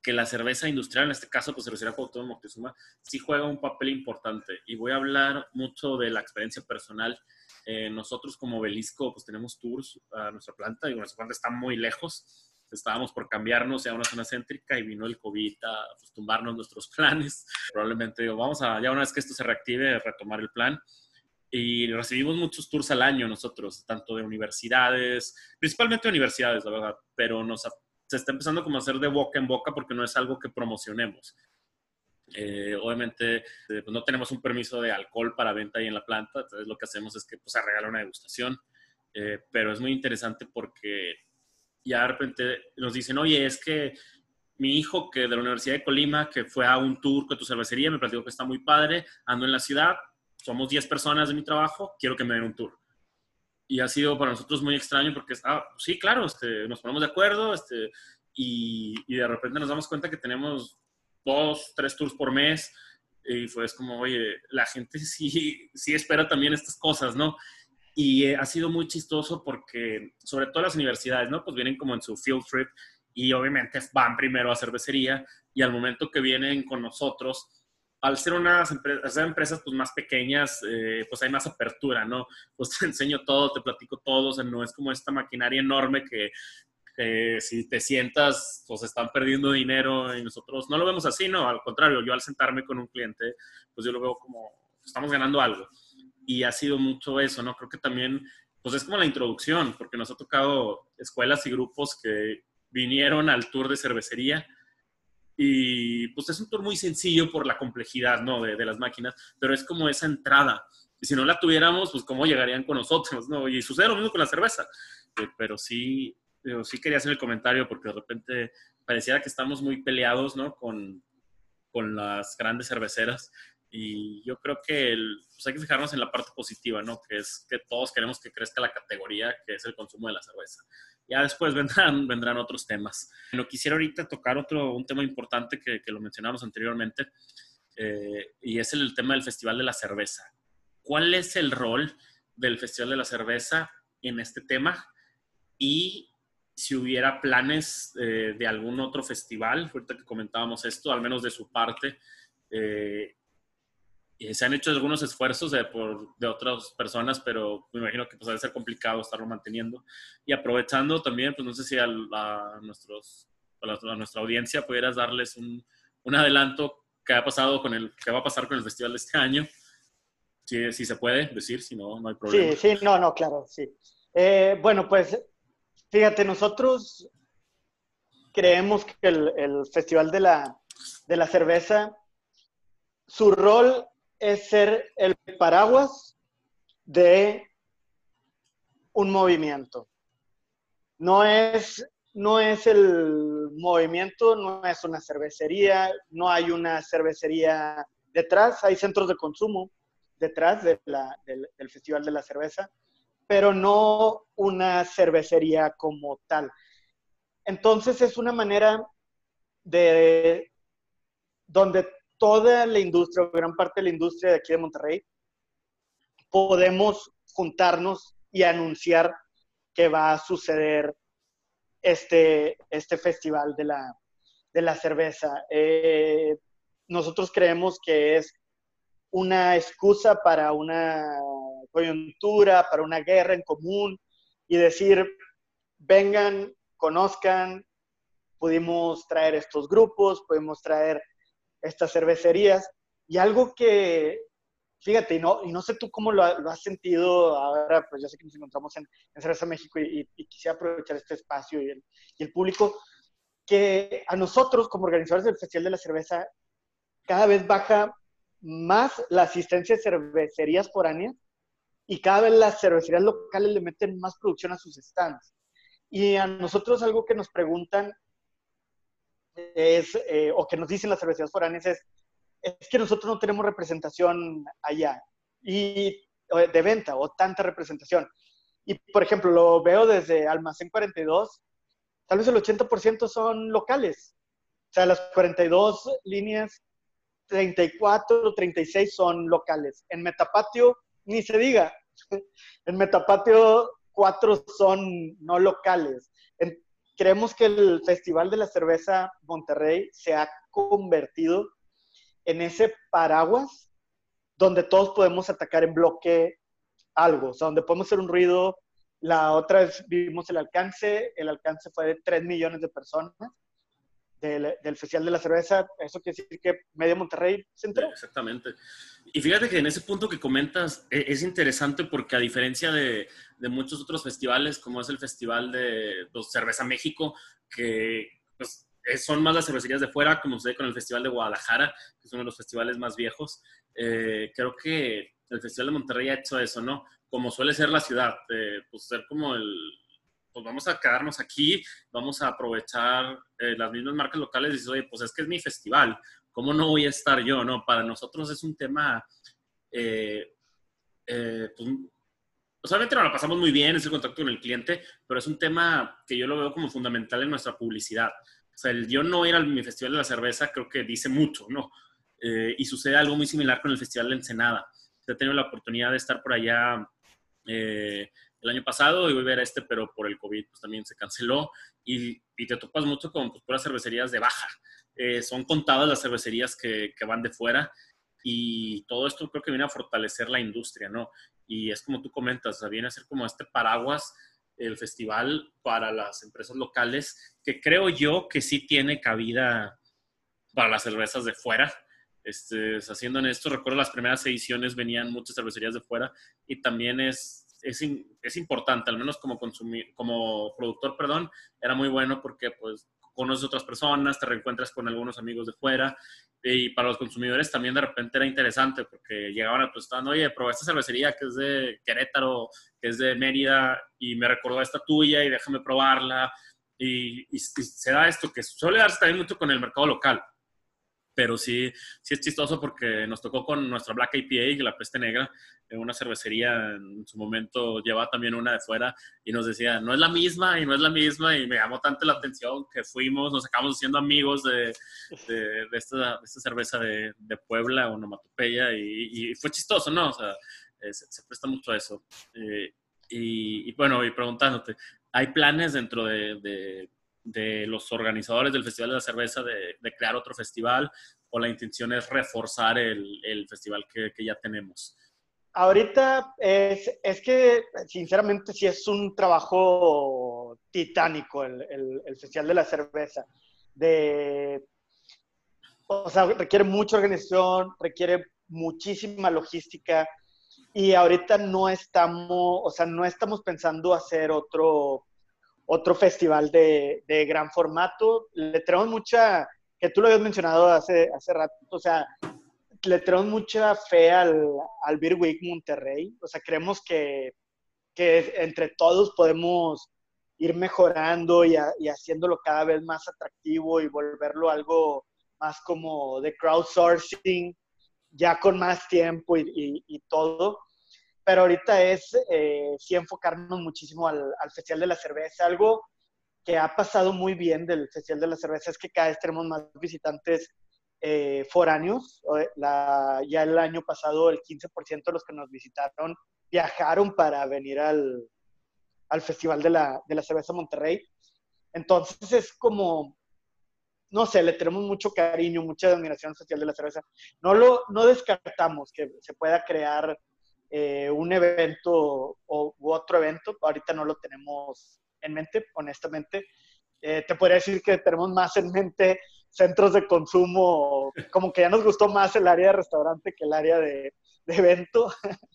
que la cerveza industrial, en este caso, pues cervecería Cuauhtémoc Moctezuma, sí juega un papel importante. Y voy a hablar mucho de la experiencia personal eh, nosotros como Belisco pues tenemos tours a nuestra planta y nuestra planta está muy lejos. Estábamos por cambiarnos a una zona céntrica y vino el COVID a pues, tumbarnos nuestros planes. Probablemente digo, vamos a, ya una vez que esto se reactive, retomar el plan. Y recibimos muchos tours al año nosotros, tanto de universidades, principalmente de universidades, la verdad, pero nos, se está empezando como a hacer de boca en boca porque no es algo que promocionemos. Eh, obviamente eh, pues no tenemos un permiso de alcohol para venta ahí en la planta, entonces lo que hacemos es que pues, se regala una degustación, eh, pero es muy interesante porque ya de repente nos dicen, oye, es que mi hijo que de la Universidad de Colima, que fue a un tour con tu cervecería, me platicó que está muy padre, ando en la ciudad, somos 10 personas de mi trabajo, quiero que me den un tour. Y ha sido para nosotros muy extraño porque, ah, sí, claro, este, nos ponemos de acuerdo este, y, y de repente nos damos cuenta que tenemos dos, tres tours por mes. Y fue como, oye, la gente sí, sí espera también estas cosas, ¿no? Y eh, ha sido muy chistoso porque, sobre todo las universidades, ¿no? Pues vienen como en su field trip y obviamente van primero a cervecería y al momento que vienen con nosotros, al ser unas empresas, pues más pequeñas, eh, pues hay más apertura, ¿no? Pues te enseño todo, te platico todo, o no es como esta maquinaria enorme que si te sientas, pues están perdiendo dinero y nosotros no lo vemos así, no, al contrario, yo al sentarme con un cliente, pues yo lo veo como, estamos ganando algo. Y ha sido mucho eso, ¿no? Creo que también, pues es como la introducción, porque nos ha tocado escuelas y grupos que vinieron al tour de cervecería y pues es un tour muy sencillo por la complejidad, ¿no? De, de las máquinas, pero es como esa entrada. Y si no la tuviéramos, pues cómo llegarían con nosotros, ¿no? Y sucede lo mismo con la cerveza. Eh, pero sí, sí quería hacer el comentario porque de repente pareciera que estamos muy peleados, ¿no? Con, con las grandes cerveceras. Y yo creo que pues hay que fijarnos en la parte positiva, ¿no? Que es que todos queremos que crezca la categoría que es el consumo de la cerveza. Ya después vendrán, vendrán otros temas. No quisiera ahorita tocar otro, un tema importante que, que lo mencionamos anteriormente, eh, y es el tema del Festival de la Cerveza. ¿Cuál es el rol del Festival de la Cerveza en este tema? Y si hubiera planes eh, de algún otro festival, ahorita que comentábamos esto, al menos de su parte, eh, se han hecho algunos esfuerzos de, por, de otras personas, pero me imagino que pues, debe ser complicado estarlo manteniendo. Y aprovechando también, pues no sé si a, nuestros, a, nuestra audiencia pudieras darles un, un, adelanto que ha pasado con el, que va a pasar con el festival de este año. Si, si se puede decir, si no, no hay problema. Sí, sí, no, no, claro, sí. Eh, bueno, pues Fíjate, nosotros creemos que el, Festival de la, de la Cerveza, su rol es ser el paraguas de un movimiento. No es, no es el movimiento, no es una cervecería, no hay una cervecería detrás, hay centros de consumo detrás del, del Festival de la Cerveza pero no una cervecería como tal. Entonces es una manera de donde toda la industria, o gran parte de la industria de aquí de Monterrey, podemos juntarnos y anunciar que va a suceder este, este festival de la, de la cerveza. Eh, nosotros creemos que es una excusa para una coyuntura, para una guerra en común y decir, vengan, conozcan, pudimos traer estos grupos, pudimos traer estas cervecerías. Y algo que, fíjate, y no, y no sé tú cómo lo, has sentido ahora, pues ya sé que nos encontramos en, Cerveza México y, quisiera aprovechar este espacio y el, y el público, que a nosotros como organizadores del Festival de la Cerveza cada vez baja más la asistencia de cervecerías foráneas y cada vez las cervecerías locales le meten más producción a sus stands. Y a nosotros algo que nos preguntan es, eh, o que nos dicen las cervecerías foráneas es, es que nosotros no tenemos representación allá y de venta o tanta representación. Y, por ejemplo, lo veo desde Almacén 42, tal vez el 80% son locales. O sea, las 42 líneas, 34 o 36 son locales. En Metapatio, ni se diga. En Metapatio, cuatro son no locales. creemos que el Festival de la Cerveza Monterrey se ha convertido en ese paraguas donde todos podemos atacar en bloque algo, o sea, donde podemos hacer un ruido. La otra vez vimos el alcance, el alcance fue de 3 millones de personas del, del, Festival de la Cerveza, eso quiere decir que Medio Monterrey se enteró. Exactamente. Y fíjate que en ese punto que comentas e, es interesante porque a diferencia de, de muchos otros festivales, como es el Festival de pues, Cerveza México, que pues, son más las cervecerías de fuera, como sucede con el Festival de Guadalajara, que es uno de los festivales más viejos. Eh, creo que el Festival de Monterrey ha hecho eso, ¿no? Como suele ser la ciudad, pues ser como el, pues vamos a quedarnos aquí, vamos a aprovechar eh, las mismas marcas locales y dices, oye, pues es que es mi festival, ¿cómo no voy a estar yo? No, para nosotros es un tema, eh, eh, pues, obviamente nos lo pasamos muy bien, es el contacto con el cliente, pero es un tema que yo lo veo como fundamental en nuestra publicidad. O sea, el yo no ir a mi festival de la cerveza creo que dice mucho, ¿no? y sucede algo muy similar con el Festival de Ensenada. He tenido la oportunidad de estar por allá el año pasado voy a ver este, pero por el COVID pues también se canceló y, y te topas mucho con pues, puras cervecerías de baja. Eh, son contadas las cervecerías que, que, van de fuera y todo esto creo que viene a fortalecer la industria, ¿no? Y es como tú comentas, viene a ser como este paraguas el festival para las empresas locales, que creo yo que sí tiene cabida para las cervezas de fuera. Este, haciendo en esto, recuerdo las primeras ediciones venían muchas cervecerías de fuera y también es es, es importante, al menos como, consumir, como productor, perdón, era muy bueno porque pues conoces otras personas, te reencuentras con algunos amigos de fuera y para los consumidores también de repente era interesante porque llegaban a tu stand, oye, probé esta cervecería que es de Querétaro, que es de Mérida y me recordó esta tuya y déjame probarla. Y, y, se da esto que suele darse también mucho con el mercado local pero sí, sí es chistoso porque nos tocó con nuestra Black IPA, la peste negra, en una cervecería en su momento llevaba también una de fuera y nos decía, no es la misma y no es la misma y me llamó tanto la atención que fuimos, nos acabamos siendo amigos de, de, esta, esta, cerveza de, de Puebla, onomatopeya y, y fue chistoso, ¿no? O sea, eh, se, presta mucho a eso. Eh, y, y, bueno, y preguntándote, ¿hay planes dentro de de los organizadores del Festival de la Cerveza de, crear otro festival o la intención es reforzar el, el festival que, que, ya tenemos? Ahorita es, es, que, sinceramente, sí es un trabajo titánico el, el, el, Festival de la Cerveza. De, o sea, requiere mucha organización, requiere muchísima logística y ahorita no estamos, o sea, no estamos pensando hacer otro otro festival de, de, gran formato. Le tenemos mucha, que tú lo habías mencionado hace, hace rato, o sea, le tenemos mucha fe al, al Beer Week Monterrey. O sea, creemos que, que entre todos podemos ir mejorando y, y, haciéndolo cada vez más atractivo y volverlo algo más como de crowdsourcing, ya con más tiempo y, y, y todo pero ahorita es eh, sí enfocarnos muchísimo al, al, Festival de la Cerveza. Algo que ha pasado muy bien del Festival de la Cerveza es que cada vez tenemos más visitantes eh, foráneos. La, ya el año pasado el 15% de los que nos visitaron viajaron para venir al, al Festival de la, de la Cerveza Monterrey. Entonces es como, no sé, le tenemos mucho cariño, mucha admiración al Festival de la Cerveza. No, lo, no descartamos que se pueda crear eh, un evento o, u otro evento. Ahorita no lo tenemos en mente, honestamente. Eh, te podría decir que tenemos más en mente centros de consumo, como que ya nos gustó más el área de restaurante que el área de, de evento.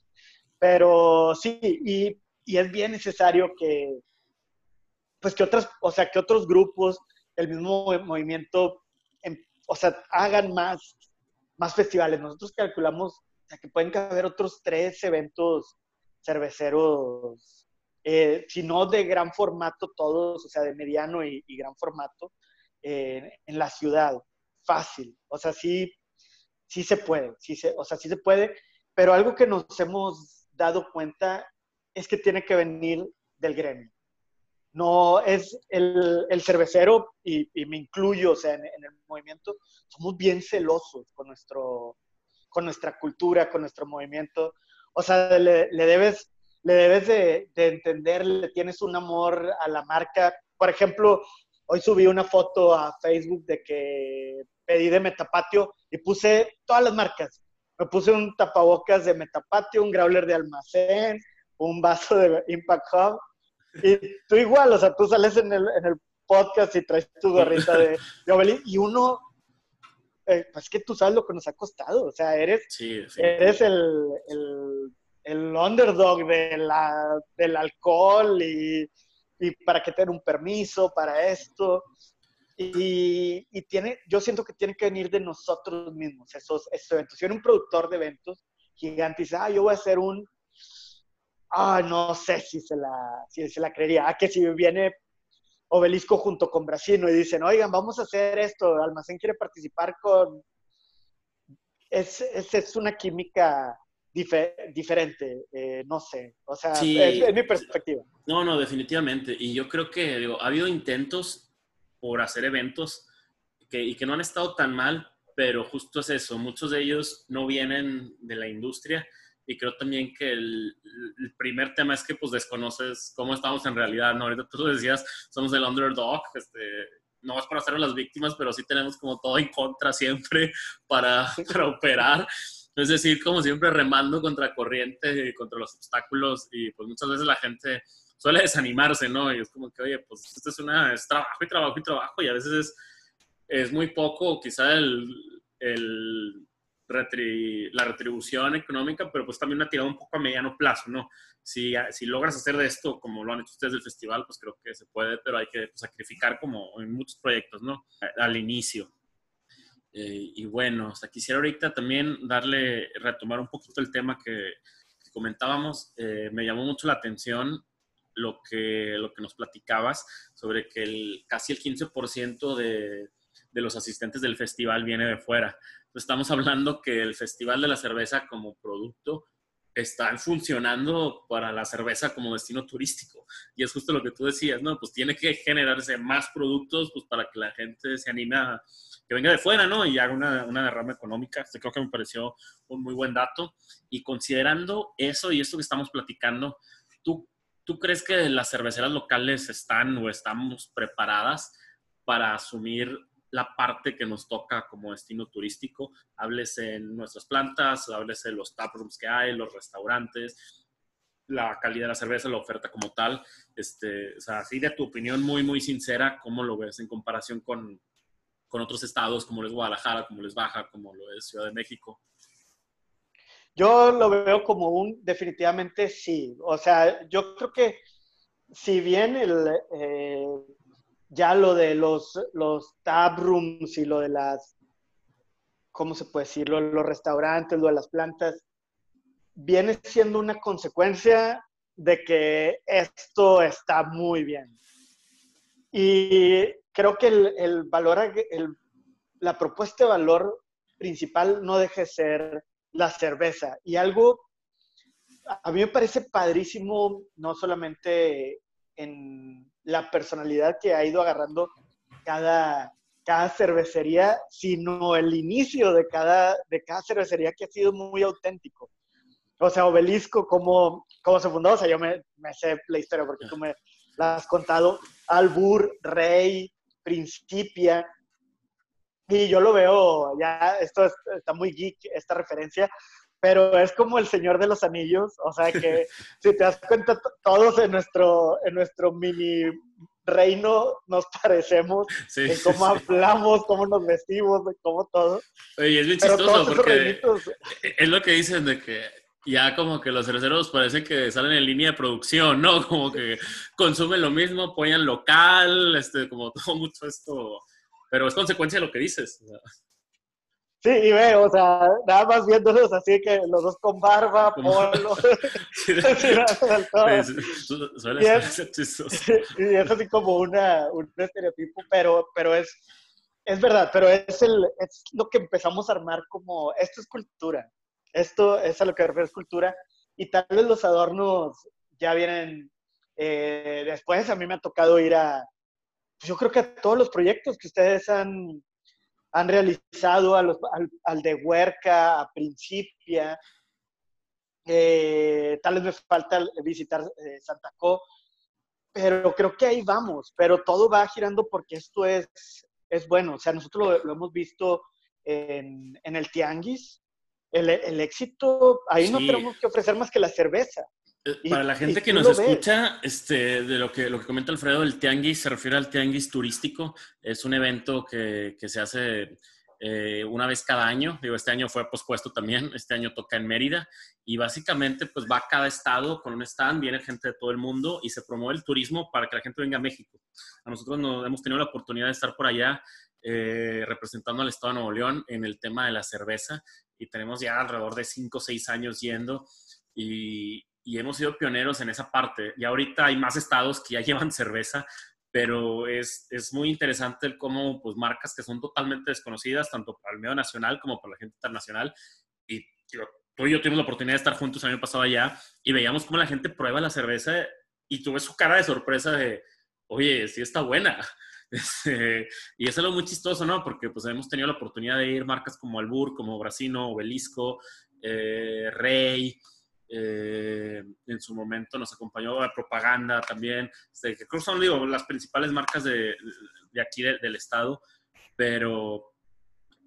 Pero sí, y, y, es bien necesario que, pues que otras, o sea, que otros grupos, el mismo movimiento, em, o sea, hagan más, más festivales. Nosotros calculamos que pueden caber otros tres eventos cerveceros, eh, si no de gran formato todos, o sea, de mediano y, gran formato, eh, en la ciudad. Fácil. O sea, sí, sí se puede, sí se, o sea, sí se puede, pero algo que nos hemos dado cuenta es que tiene que venir del gremio. No es el, el cervecero, y, y, me incluyo, o sea, en, en, el movimiento, somos bien celosos con nuestro, con nuestra cultura, con nuestro movimiento. O sea, le, debes, le debes de, entender, le tienes un amor a la marca. Por ejemplo, hoy subí una foto a Facebook de que pedí de Metapatio y puse todas las marcas. Me puse un tapabocas de Metapatio, un growler de almacén, un vaso de Impact Hub. Y tú igual, o sea, tú sales en el, en el podcast y traes tu gorrita de, de y uno eh, pues que tú sabes lo que nos ha costado, o sea, eres, eres el, el, el, underdog de la, del alcohol y, y para que tener un permiso para esto. Y, y, tiene, yo siento que tiene que venir de nosotros mismos esos, esos eventos. Si eres un productor de eventos gigante y dice, ah, yo voy a hacer un, ah, no sé si se la, si se la creería. Ah, que si viene Obelisco junto con Brasino y dicen, oigan, vamos a hacer esto, Almacén quiere participar con... Es, es, es una química diferente, eh, no sé, o sea, es, mi perspectiva. No, no, definitivamente. Y yo creo que digo, ha habido intentos por hacer eventos que, y que no han estado tan mal, pero justo es eso, muchos de ellos no vienen de la industria y creo también que el, primer tema es que pues desconoces cómo estamos en realidad, ¿no? Ahorita tú lo decías, somos el underdog, este, no es para ser las víctimas, pero sí tenemos como todo en contra siempre para, para operar. Es decir, como siempre remando contra corriente, contra los obstáculos y pues muchas veces la gente suele desanimarse, ¿no? Y es como que, oye, pues esto es, una, es trabajo y trabajo y trabajo y a veces es, es muy poco quizá el, el la retribución económica, pero pues también una tirada un poco a mediano plazo, ¿no? Si, si logras hacer de esto como lo han hecho ustedes del festival, pues creo que se puede, pero hay que sacrificar como en muchos proyectos, ¿no? Al inicio. Eh, y bueno, hasta quisiera ahorita también darle, retomar un poquito el tema que, comentábamos. Eh, me llamó mucho la atención lo que, lo que nos platicabas sobre que el, casi el 15% de, de los asistentes del festival viene de fuera. Estamos hablando que el Festival de la Cerveza como producto está funcionando para la cerveza como destino turístico. Y es justo lo que tú decías, ¿no? Pues tiene que generarse más productos pues, para que la gente se anime a que venga de fuera, ¿no? Y haga una, una derrama económica. Este creo que me pareció un muy buen dato. Y considerando eso y esto que estamos platicando, ¿tú, ¿tú crees que las cerveceras locales están o estamos preparadas para asumir la parte que nos toca como destino turístico, háblese en nuestras plantas, háblese en los taprooms que hay, los restaurantes, la calidad de la cerveza, la oferta como tal. Este, o sea, así de tu opinión muy, muy sincera, ¿cómo lo ves en comparación con, con otros estados como lo es Guadalajara, como les Baja, como lo es Ciudad de México? Yo lo veo como un definitivamente sí. O sea, yo creo que si bien el, eh, ya lo de los, los tab rooms y lo de las, ¿cómo se puede decirlo? Los restaurantes, lo de las plantas, viene siendo una consecuencia de que esto está muy bien. Y creo que el, valor, el, la propuesta de valor principal no deje de ser la cerveza. Y algo, a mí me parece padrísimo, no solamente en la personalidad que ha ido agarrando cada, cada cervecería, sino el inicio de cada, de cada cervecería que ha sido muy auténtico. O sea, Obelisco, cómo, cómo se fundó, o sea, yo me, me sé la historia porque tú me la has contado, Albur, Rey, Principia, y yo lo veo, ya, esto está muy geek, esta referencia, pero es como el Señor de los Anillos, o sea que si te das cuenta, todos en nuestro, en nuestro mini reino nos parecemos, en cómo hablamos, cómo nos vestimos, cómo todo. Oye, es bien chistoso porque es lo que dicen de que ya como que los cerveceros parece que salen en línea de producción, ¿no? Como que consumen lo mismo, apoyan local, este, como todo mucho esto, pero es consecuencia de lo que dices. Sí, y ve, o sea, nada más viéndolos así que los dos con barba, polo. sí, y, es, y es así como una, un estereotipo, pero, pero es, es verdad, pero es, el, es lo que empezamos a armar como, esto es cultura, esto es a lo que refiere cultura, y tal vez los adornos ya vienen eh, después, a mí me ha tocado ir a, yo creo que a todos los proyectos que ustedes han han realizado al, al, de Huerca, a Principia. Eh, tal vez me falta visitar eh, Santa Co, pero creo que ahí vamos, pero todo va girando porque esto es, es bueno. O sea, nosotros lo, hemos visto en, en, el Tianguis. El, el éxito, ahí no tenemos que ofrecer más que la cerveza. Eh, para la gente que nos escucha, este, de lo que, lo que comenta Alfredo, el tianguis se refiere al tianguis turístico. Es un evento que, que se hace eh, una vez cada año. Digo, este año fue pospuesto también, este año toca en Mérida y básicamente pues va a cada estado con un stand, viene gente de todo el mundo y se promueve el turismo para que la gente venga a México. A nosotros nos hemos tenido la oportunidad de estar por allá eh, representando al estado de Nuevo León en el tema de la cerveza y tenemos ya alrededor de 5 o 6 años yendo y, y hemos sido pioneros en esa parte. Y ahorita hay más estados que ya llevan cerveza, pero es, es, muy interesante el cómo pues, marcas que son totalmente desconocidas, tanto para el medio nacional como para la gente internacional. Y tú y yo tuvimos la oportunidad de estar juntos el año pasado allá y veíamos cómo la gente prueba la cerveza y tuve su cara de sorpresa de, oye, sí está buena. Este, y es algo muy chistoso, ¿no? Porque pues hemos tenido la oportunidad de ir marcas como Albur, como Brasino, Obelisco, eh, Rey, eh, en su momento nos acompañó a propaganda también, este, que creo son digo, las principales marcas de, de aquí del estado, pero,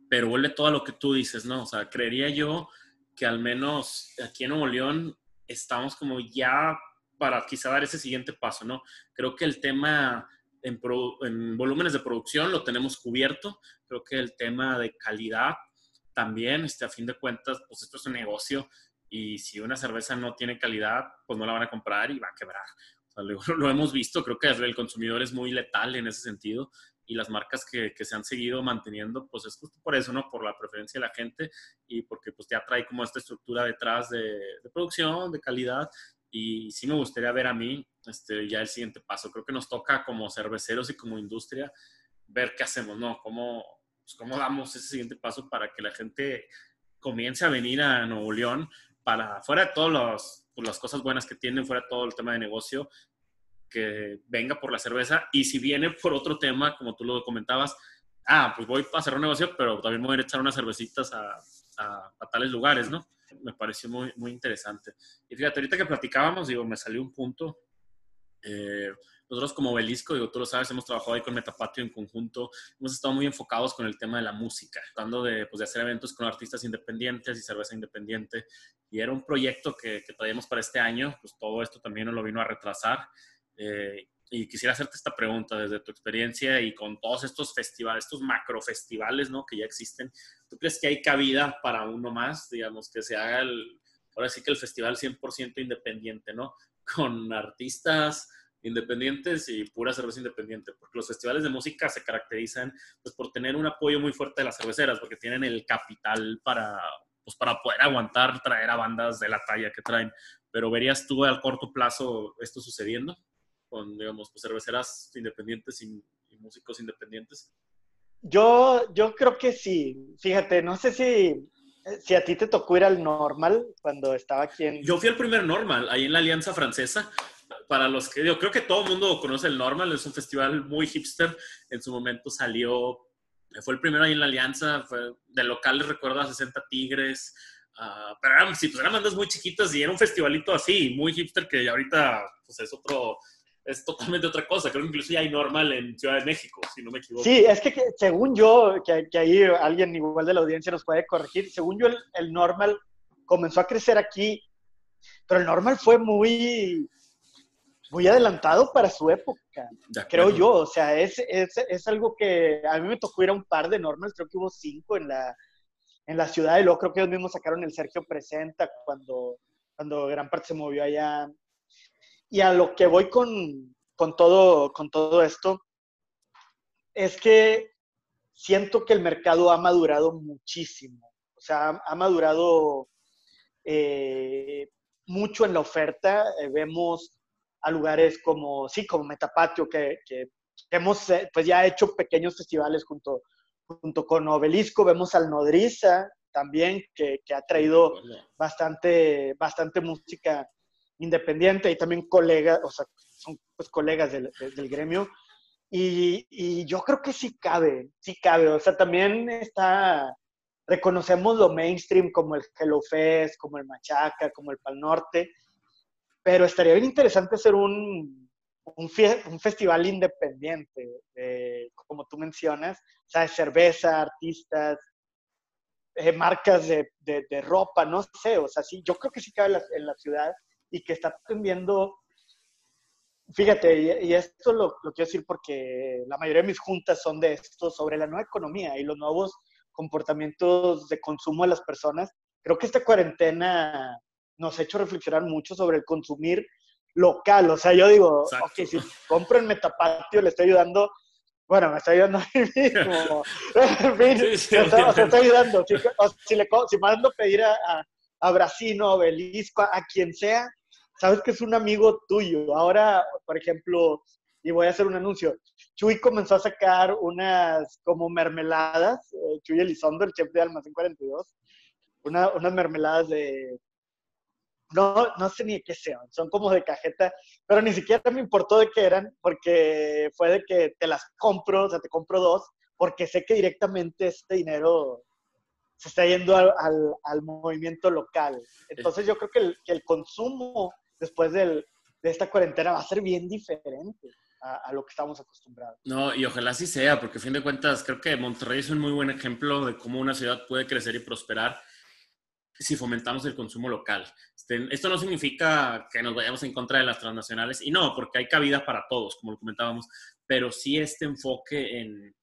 pero vuelve todo a lo que tú dices, ¿no? O sea, creería yo que al menos aquí en Nuevo León estamos como ya para quizá dar ese siguiente paso, ¿no? Creo que el tema en, en volúmenes de producción lo tenemos cubierto, creo que el tema de calidad también, este, a fin de cuentas, pues esto es un negocio y si una cerveza no tiene calidad, pues no la van a comprar y va a quebrar. lo, hemos visto, creo que el consumidor es muy letal en ese sentido y las marcas que, que, se han seguido manteniendo, pues es justo por eso, ¿no? Por la preferencia de la gente y porque pues ya trae como esta estructura detrás de, de producción, de calidad y sí me gustaría ver a mí este, ya el siguiente paso. Creo que nos toca como cerveceros y como industria ver qué hacemos, ¿no? ¿Cómo, pues, cómo damos ese siguiente paso para que la gente comience a venir a Nuevo León para, fuera de todas pues, las cosas buenas que tienen, fuera de todo el tema de negocio, que venga por la cerveza. Y si viene por otro tema, como tú lo comentabas, ah, pues voy a hacer un negocio, pero también voy a echar unas cervecitas a, a, tales lugares, ¿no? Me pareció muy, muy interesante. Y fíjate, ahorita que platicábamos, digo, me salió un punto. Eh, nosotros como Belisco, digo, tú lo sabes, hemos trabajado ahí con Metapatio en conjunto, hemos estado muy enfocados con el tema de la música, tratando de, pues, de hacer eventos con artistas independientes y cerveza independiente. Y era un proyecto que, que traíamos para este año, pues todo esto también nos lo vino a retrasar. Eh, y quisiera hacerte esta pregunta desde tu experiencia y con todos estos festivales, estos macro festivales, ¿no? Que ya existen. ¿Tú crees que hay cabida para uno más? Digamos, que se haga el, ahora sí que el festival 100% independiente, ¿no? Con artistas, independientes y pura cerveza independiente, porque los festivales de música se caracterizan pues, por tener un apoyo muy fuerte de las cerveceras, porque tienen el capital para, pues, para poder aguantar, traer a bandas de la talla que traen. Pero ¿verías tú a corto plazo esto sucediendo con, digamos, pues, cerveceras independientes y, músicos independientes? Yo, yo creo que sí. Fíjate, no sé si, si a ti te tocó ir al normal cuando estaba aquí en... Yo fui al primer normal, ahí en la Alianza Francesa para los que yo creo que todo el mundo conoce el Normal, es un festival muy hipster. En su momento salió, fue el primero ahí en la Alianza, fue de locales, recuerdo, a 60 Tigres. Uh, pero eran, sí, pues eran bandas muy chiquitas y era un festivalito así, muy hipster, que ahorita pues es otro, es totalmente otra cosa. Creo que incluso ya hay normal en Ciudad de México, si no me equivoco. Sí, es que, según yo, que, que, ahí alguien igual de la audiencia nos puede corregir, según yo el, el, normal comenzó a crecer aquí, pero el normal fue muy, muy adelantado para su época, creo yo. O sea, es, es, es, algo que a mí me tocó ir a un par de normas, creo que hubo cinco en la, en la ciudad, y luego creo que ellos mismos sacaron el Sergio Presenta cuando, cuando gran parte se movió allá. Y a lo que voy con, con, todo, con todo esto es que siento que el mercado ha madurado muchísimo. O sea, ha, madurado eh, mucho en la oferta. Eh, vemos a lugares como, sí, como Metapatio, que, que hemos eh, pues ya hecho pequeños festivales junto, junto con Obelisco, vemos al Nodriza también, que, que ha traído bastante, bastante música independiente y también colegas, o sea, son pues colegas del, del gremio. Y, y, yo creo que sí cabe, sí cabe. O sea, también está, reconocemos lo mainstream como el Hello Fest, como el Machaca, como el Pal Norte, pero estaría bien interesante hacer un, un, un festival independiente, como tú mencionas, o sea, de cerveza, artistas, eh, marcas de, de, ropa, no sé, o sea, sí, yo creo que sí cabe en la ciudad y que está atendiendo, fíjate, y, esto lo, lo, quiero decir porque la mayoría de mis juntas son de esto, sobre la nueva economía y los nuevos comportamientos de consumo de las personas. Creo que esta cuarentena nos ha hecho reflexionar mucho sobre el consumir local. O sea, yo digo, ok, si compro en Metapatio, le estoy ayudando. Bueno, me está ayudando a mí mismo. en fin, sí, sí, está, estoy ayudando. Si, si, le, si mando pedir a, a, a Brasino, a Belisco, a, quien sea, sabes que es un amigo tuyo. Ahora, por ejemplo, y voy a hacer un anuncio. Chuy comenzó a sacar unas como mermeladas, eh, Chuy Elizondo, el chef de Almacén 42, una, unas mermeladas de, no, no sé ni qué sean, son como de cajeta, pero ni siquiera me importó de qué eran, porque fue de que te las compro, o sea, te compro dos, porque sé que directamente este dinero se está yendo al, al, movimiento local. Entonces yo creo que el, que el consumo después del, de esta cuarentena va a ser bien diferente. A, lo que estamos acostumbrados. No, y ojalá sí sea, porque a fin de cuentas creo que Monterrey es un muy buen ejemplo de cómo una ciudad puede crecer y prosperar si fomentamos el consumo local. Este, esto no significa que nos vayamos en contra de las transnacionales, y no, porque hay cabida para todos, como lo comentábamos, pero sí este enfoque en,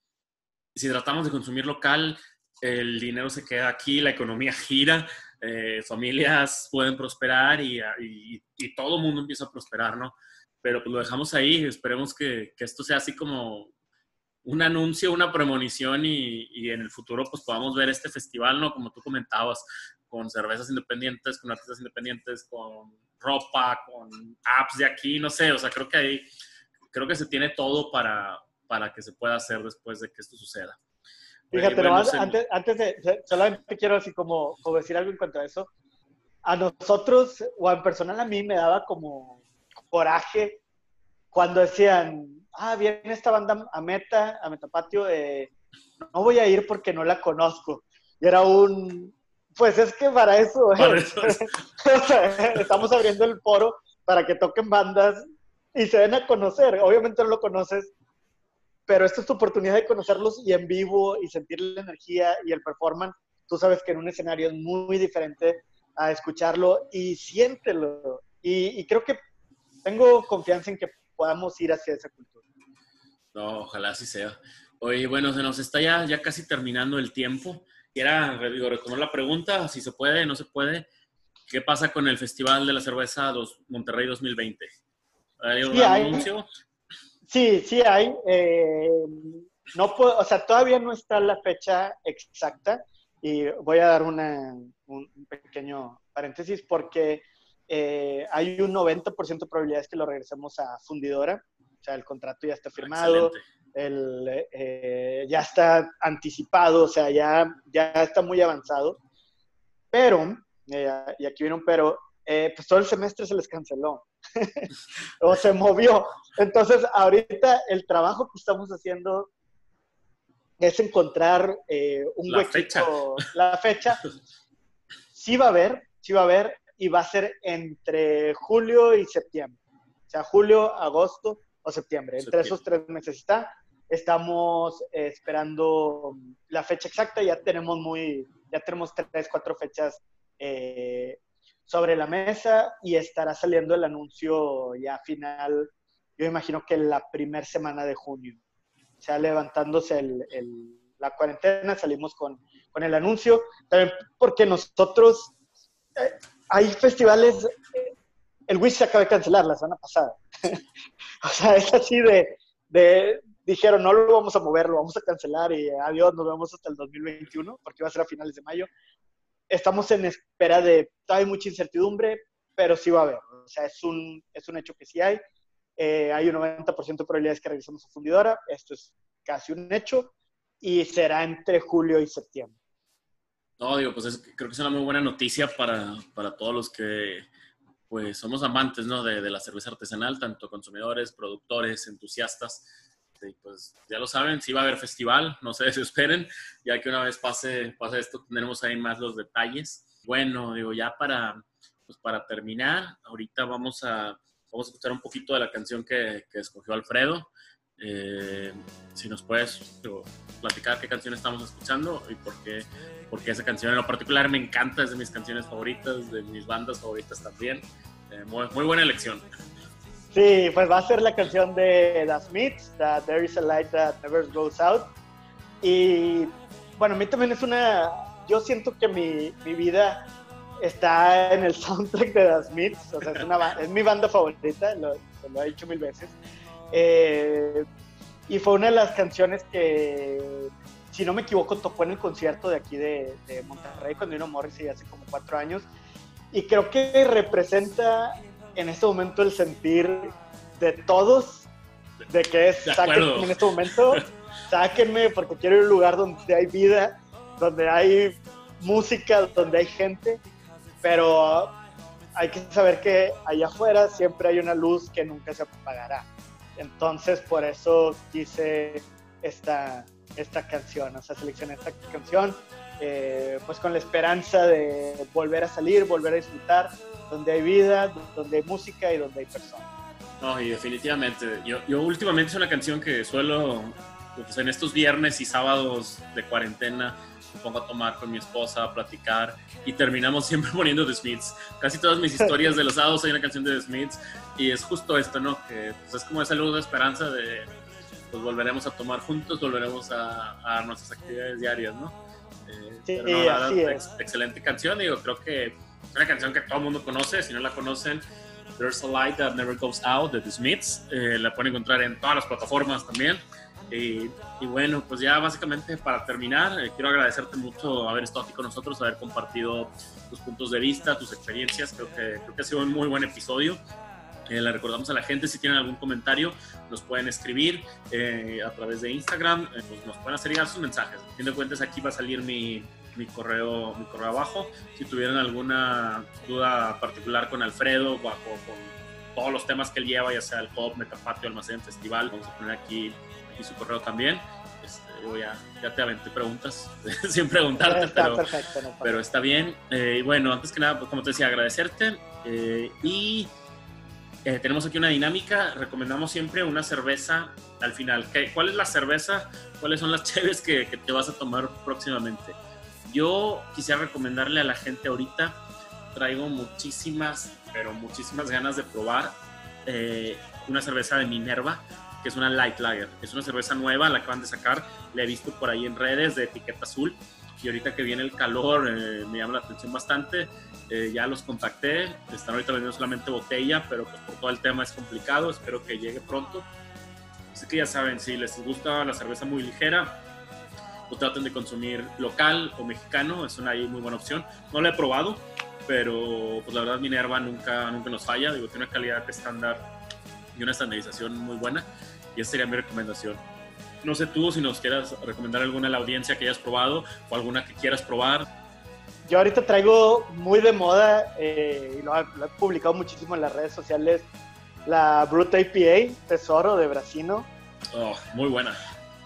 si tratamos de consumir local, el dinero se queda aquí, la economía gira, eh, familias pueden prosperar y, y, y todo el mundo empieza a prosperar, ¿no? Pero pues lo dejamos ahí, esperemos que, que esto sea así como un anuncio, una premonición y, y, en el futuro pues podamos ver este festival, ¿no? Como tú comentabas, con cervezas independientes, con artistas independientes, con ropa, con apps de aquí, no sé, o sea, creo que ahí, creo que se tiene todo para, para que se pueda hacer después de que esto suceda. Fíjate, bueno, antes, antes de, solamente quiero así como, como decir algo en cuanto a eso. A nosotros, o en personal a mí, me daba como coraje cuando decían, ah, viene esta banda a Meta, a Metapatio, eh, no voy a ir porque no la conozco. Y era un, pues es que para eso, estamos abriendo el foro para que toquen bandas y se den a conocer. Obviamente no lo conoces, pero esta es tu oportunidad de conocerlos y en vivo y sentir la energía y el performance. Tú sabes que en un escenario es muy diferente a escucharlo y siéntelo. Y, y creo que tengo confianza en que podamos ir hacia esa cultura. No, ojalá así sea. Oye, bueno, se nos está ya, ya casi terminando el tiempo. Quiera digo, retomar la pregunta, si se puede, no se puede. ¿Qué pasa con el Festival de la Cerveza dos, Monterrey 2020? ¿Hay un sí, anuncio? Hay. Sí, sí hay. Eh, no puedo, o sea, todavía no está la fecha exacta y voy a dar una, un pequeño paréntesis porque eh, hay un 90% de probabilidades que lo regresemos a fundidora. O sea, el contrato ya está firmado. Excelente el, eh, ya está anticipado, o sea, ya, ya está muy avanzado. Pero, eh, y aquí viene un pero, eh, pues todo el semestre se les canceló o se movió. Entonces, ahorita el trabajo que estamos haciendo es encontrar eh, un la Fecha. La fecha. Sí va a haber, sí va a haber, y va a ser entre julio y septiembre. O sea, julio, agosto o septiembre. Entre septiembre. esos tres meses está. Estamos eh, esperando la fecha exacta, ya tenemos muy, ya tenemos tres, cuatro fechas eh, sobre la mesa y estará saliendo el anuncio ya final, yo imagino que la primera semana de junio. O sea, levantándose el, la cuarentena, salimos con, con, el anuncio, también porque nosotros, eh, hay festivales, el Wish se acaba de cancelar la semana pasada. o sea, es así de, dijeron, no lo vamos a mover, lo vamos a cancelar y adiós, nos vemos hasta el 2021, porque va a ser a finales de mayo. Estamos en espera de, hay mucha incertidumbre, pero sí va a haber. O sea, es un, es un hecho que sí hay. Eh, hay un 90% de probabilidades que regresemos a fundidora. Esto es casi un hecho. Y será entre julio y septiembre. No, digo, pues es, creo que es una muy buena noticia para, para todos los que pues somos amantes ¿no? de, de la cerveza artesanal, tanto consumidores, productores, entusiastas pues ya lo saben, sí va a haber festival, no se desesperen, ya que una vez pase, pase esto tendremos ahí más los detalles. Bueno, digo, ya para, pues para terminar, ahorita vamos a, vamos a escuchar un poquito de la canción que, escogió Alfredo. Eh, si nos puedes platicar qué canción estamos escuchando y por qué, porque esa canción en lo particular me encanta, es de mis canciones favoritas, de mis bandas favoritas también. Eh, muy buena elección. Sí, pues va a ser la canción de The Smiths, There is a Light That Never Goes Out. Y bueno, a mí también es una, yo siento que mi, mi vida está en el soundtrack de The Smiths, o sea, es, una, es mi banda favorita, lo, lo he dicho mil veces. Eh, y fue una de las canciones que, si no me equivoco, tocó en el concierto de aquí de, de Monterrey cuando vino Morrissey hace como cuatro años. Y creo que representa en este momento el sentir de todos de que es sáquenme en este momento, sáquenme porque quiero ir a un lugar donde hay vida, donde hay música, donde hay gente, pero hay que saber que allá afuera siempre hay una luz que nunca se apagará. Entonces, por eso quise esta, esta canción, o sea, seleccioné esta canción, eh, pues con la esperanza de volver a salir, volver a disfrutar, donde hay vida, donde hay música y donde hay personas. No, y definitivamente. Yo, yo últimamente es una canción que suelo, pues en estos viernes y sábados de cuarentena, me pongo a tomar con mi esposa, a platicar y terminamos siempre poniendo The Smiths. Casi todas mis historias de los sábados hay una canción de The Smiths y es justo esto, ¿no? Que pues, es como esa luz de esperanza de pues volveremos a tomar juntos, volveremos a, a nuestras actividades diarias, ¿no? Eh, sí, no, ex, excelente canción, digo, creo que es una canción que todo el mundo conoce, si no la conocen, There's a Light That Never Goes Out de The Smiths, eh, la pueden encontrar en todas las plataformas también. Y, bueno, pues ya básicamente para terminar, eh, quiero agradecerte mucho haber estado aquí con nosotros, haber compartido tus puntos de vista, tus experiencias. Creo que, creo que ha sido un muy buen episodio. Eh, le recordamos a la gente, si tienen algún comentario, nos pueden escribir eh, a través de Instagram, eh, pues nos pueden hacer llegar sus mensajes. A fin de cuentas, aquí va a salir mi, mi, correo, mi correo abajo. Si tuvieran alguna duda particular con Alfredo o con todos los temas que él lleva, ya sea el pop, Metapatio, Almacén, Festival, vamos a poner aquí aquí su correo también. Este, ya, ya, te aventé preguntas sin preguntarte, está pero, perfecto, no pero está bien. Eh, bueno, antes que nada, pues, como te decía, agradecerte. Eh, y eh, tenemos aquí una dinámica. Recomendamos siempre una cerveza al final. ¿Qué, ¿Cuál es la cerveza? ¿Cuáles son las cheves que, que te vas a tomar próximamente? Yo quisiera recomendarle a la gente ahorita, traigo muchísimas, pero muchísimas ganas de probar una cerveza de Minerva que es una Light Lager. Es una cerveza nueva, la acaban de sacar, la he visto por ahí en redes de etiqueta azul. Y ahorita que viene el calor, eh, me llama la atención bastante. Eh, ya los contacté, están ahorita vendiendo solamente botella, pero pues por todo el tema es complicado, espero que llegue pronto. Así que ya saben, si les gusta la cerveza muy ligera, o traten de consumir local o mexicano, es una muy buena opción. No la he probado, pero pues la verdad Minerva nunca, nunca nos falla, digo, tiene una calidad estándar y una estandarización muy buena y esa sería mi recomendación. No sé tú si nos quieras recomendar alguna a la audiencia que hayas probado o alguna que quieras probar. Yo ahorita traigo muy de moda eh, y lo, he publicado muchísimo en las redes sociales la Brut IPA, Tesoro de Brasino. Oh, muy buena.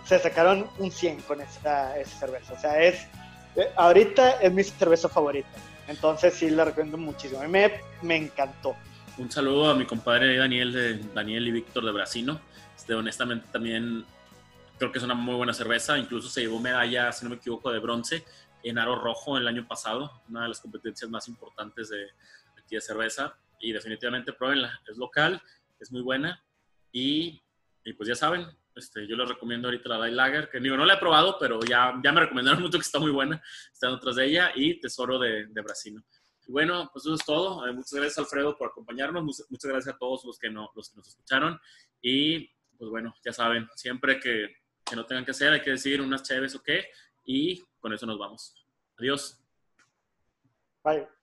Se sacaron un 100 con esa, esa cerveza. O sea, es eh, ahorita es mi cerveza favorita. Entonces sí la recomiendo muchísimo. A mí me, me encantó. Un saludo a mi compadre Daniel, de, Daniel y Víctor de Brasino. Este, honestamente también creo que es una muy buena cerveza. Incluso se llevó medalla, si no me equivoco, de bronce en Aro Rojo el año pasado, una de las competencias más importantes de aquí de cerveza. Y definitivamente pruébenla. Es local, es muy buena. Y, y pues ya saben, este, yo les recomiendo ahorita la Dai Lager, que digo, no la he probado, pero ya, ya me recomendaron mucho que está muy buena. Están otras de ella y Tesoro de, de Brasino. Y bueno, pues eso es todo. Eh, muchas gracias, Alfredo, por acompañarnos. Muchas, gracias a todos los que, no, los que nos escucharon. Y pues bueno, ya saben, siempre que, que no tengan que hacer, hay que decir unas chéves o qué. Y con eso nos vamos. Adiós. Bye.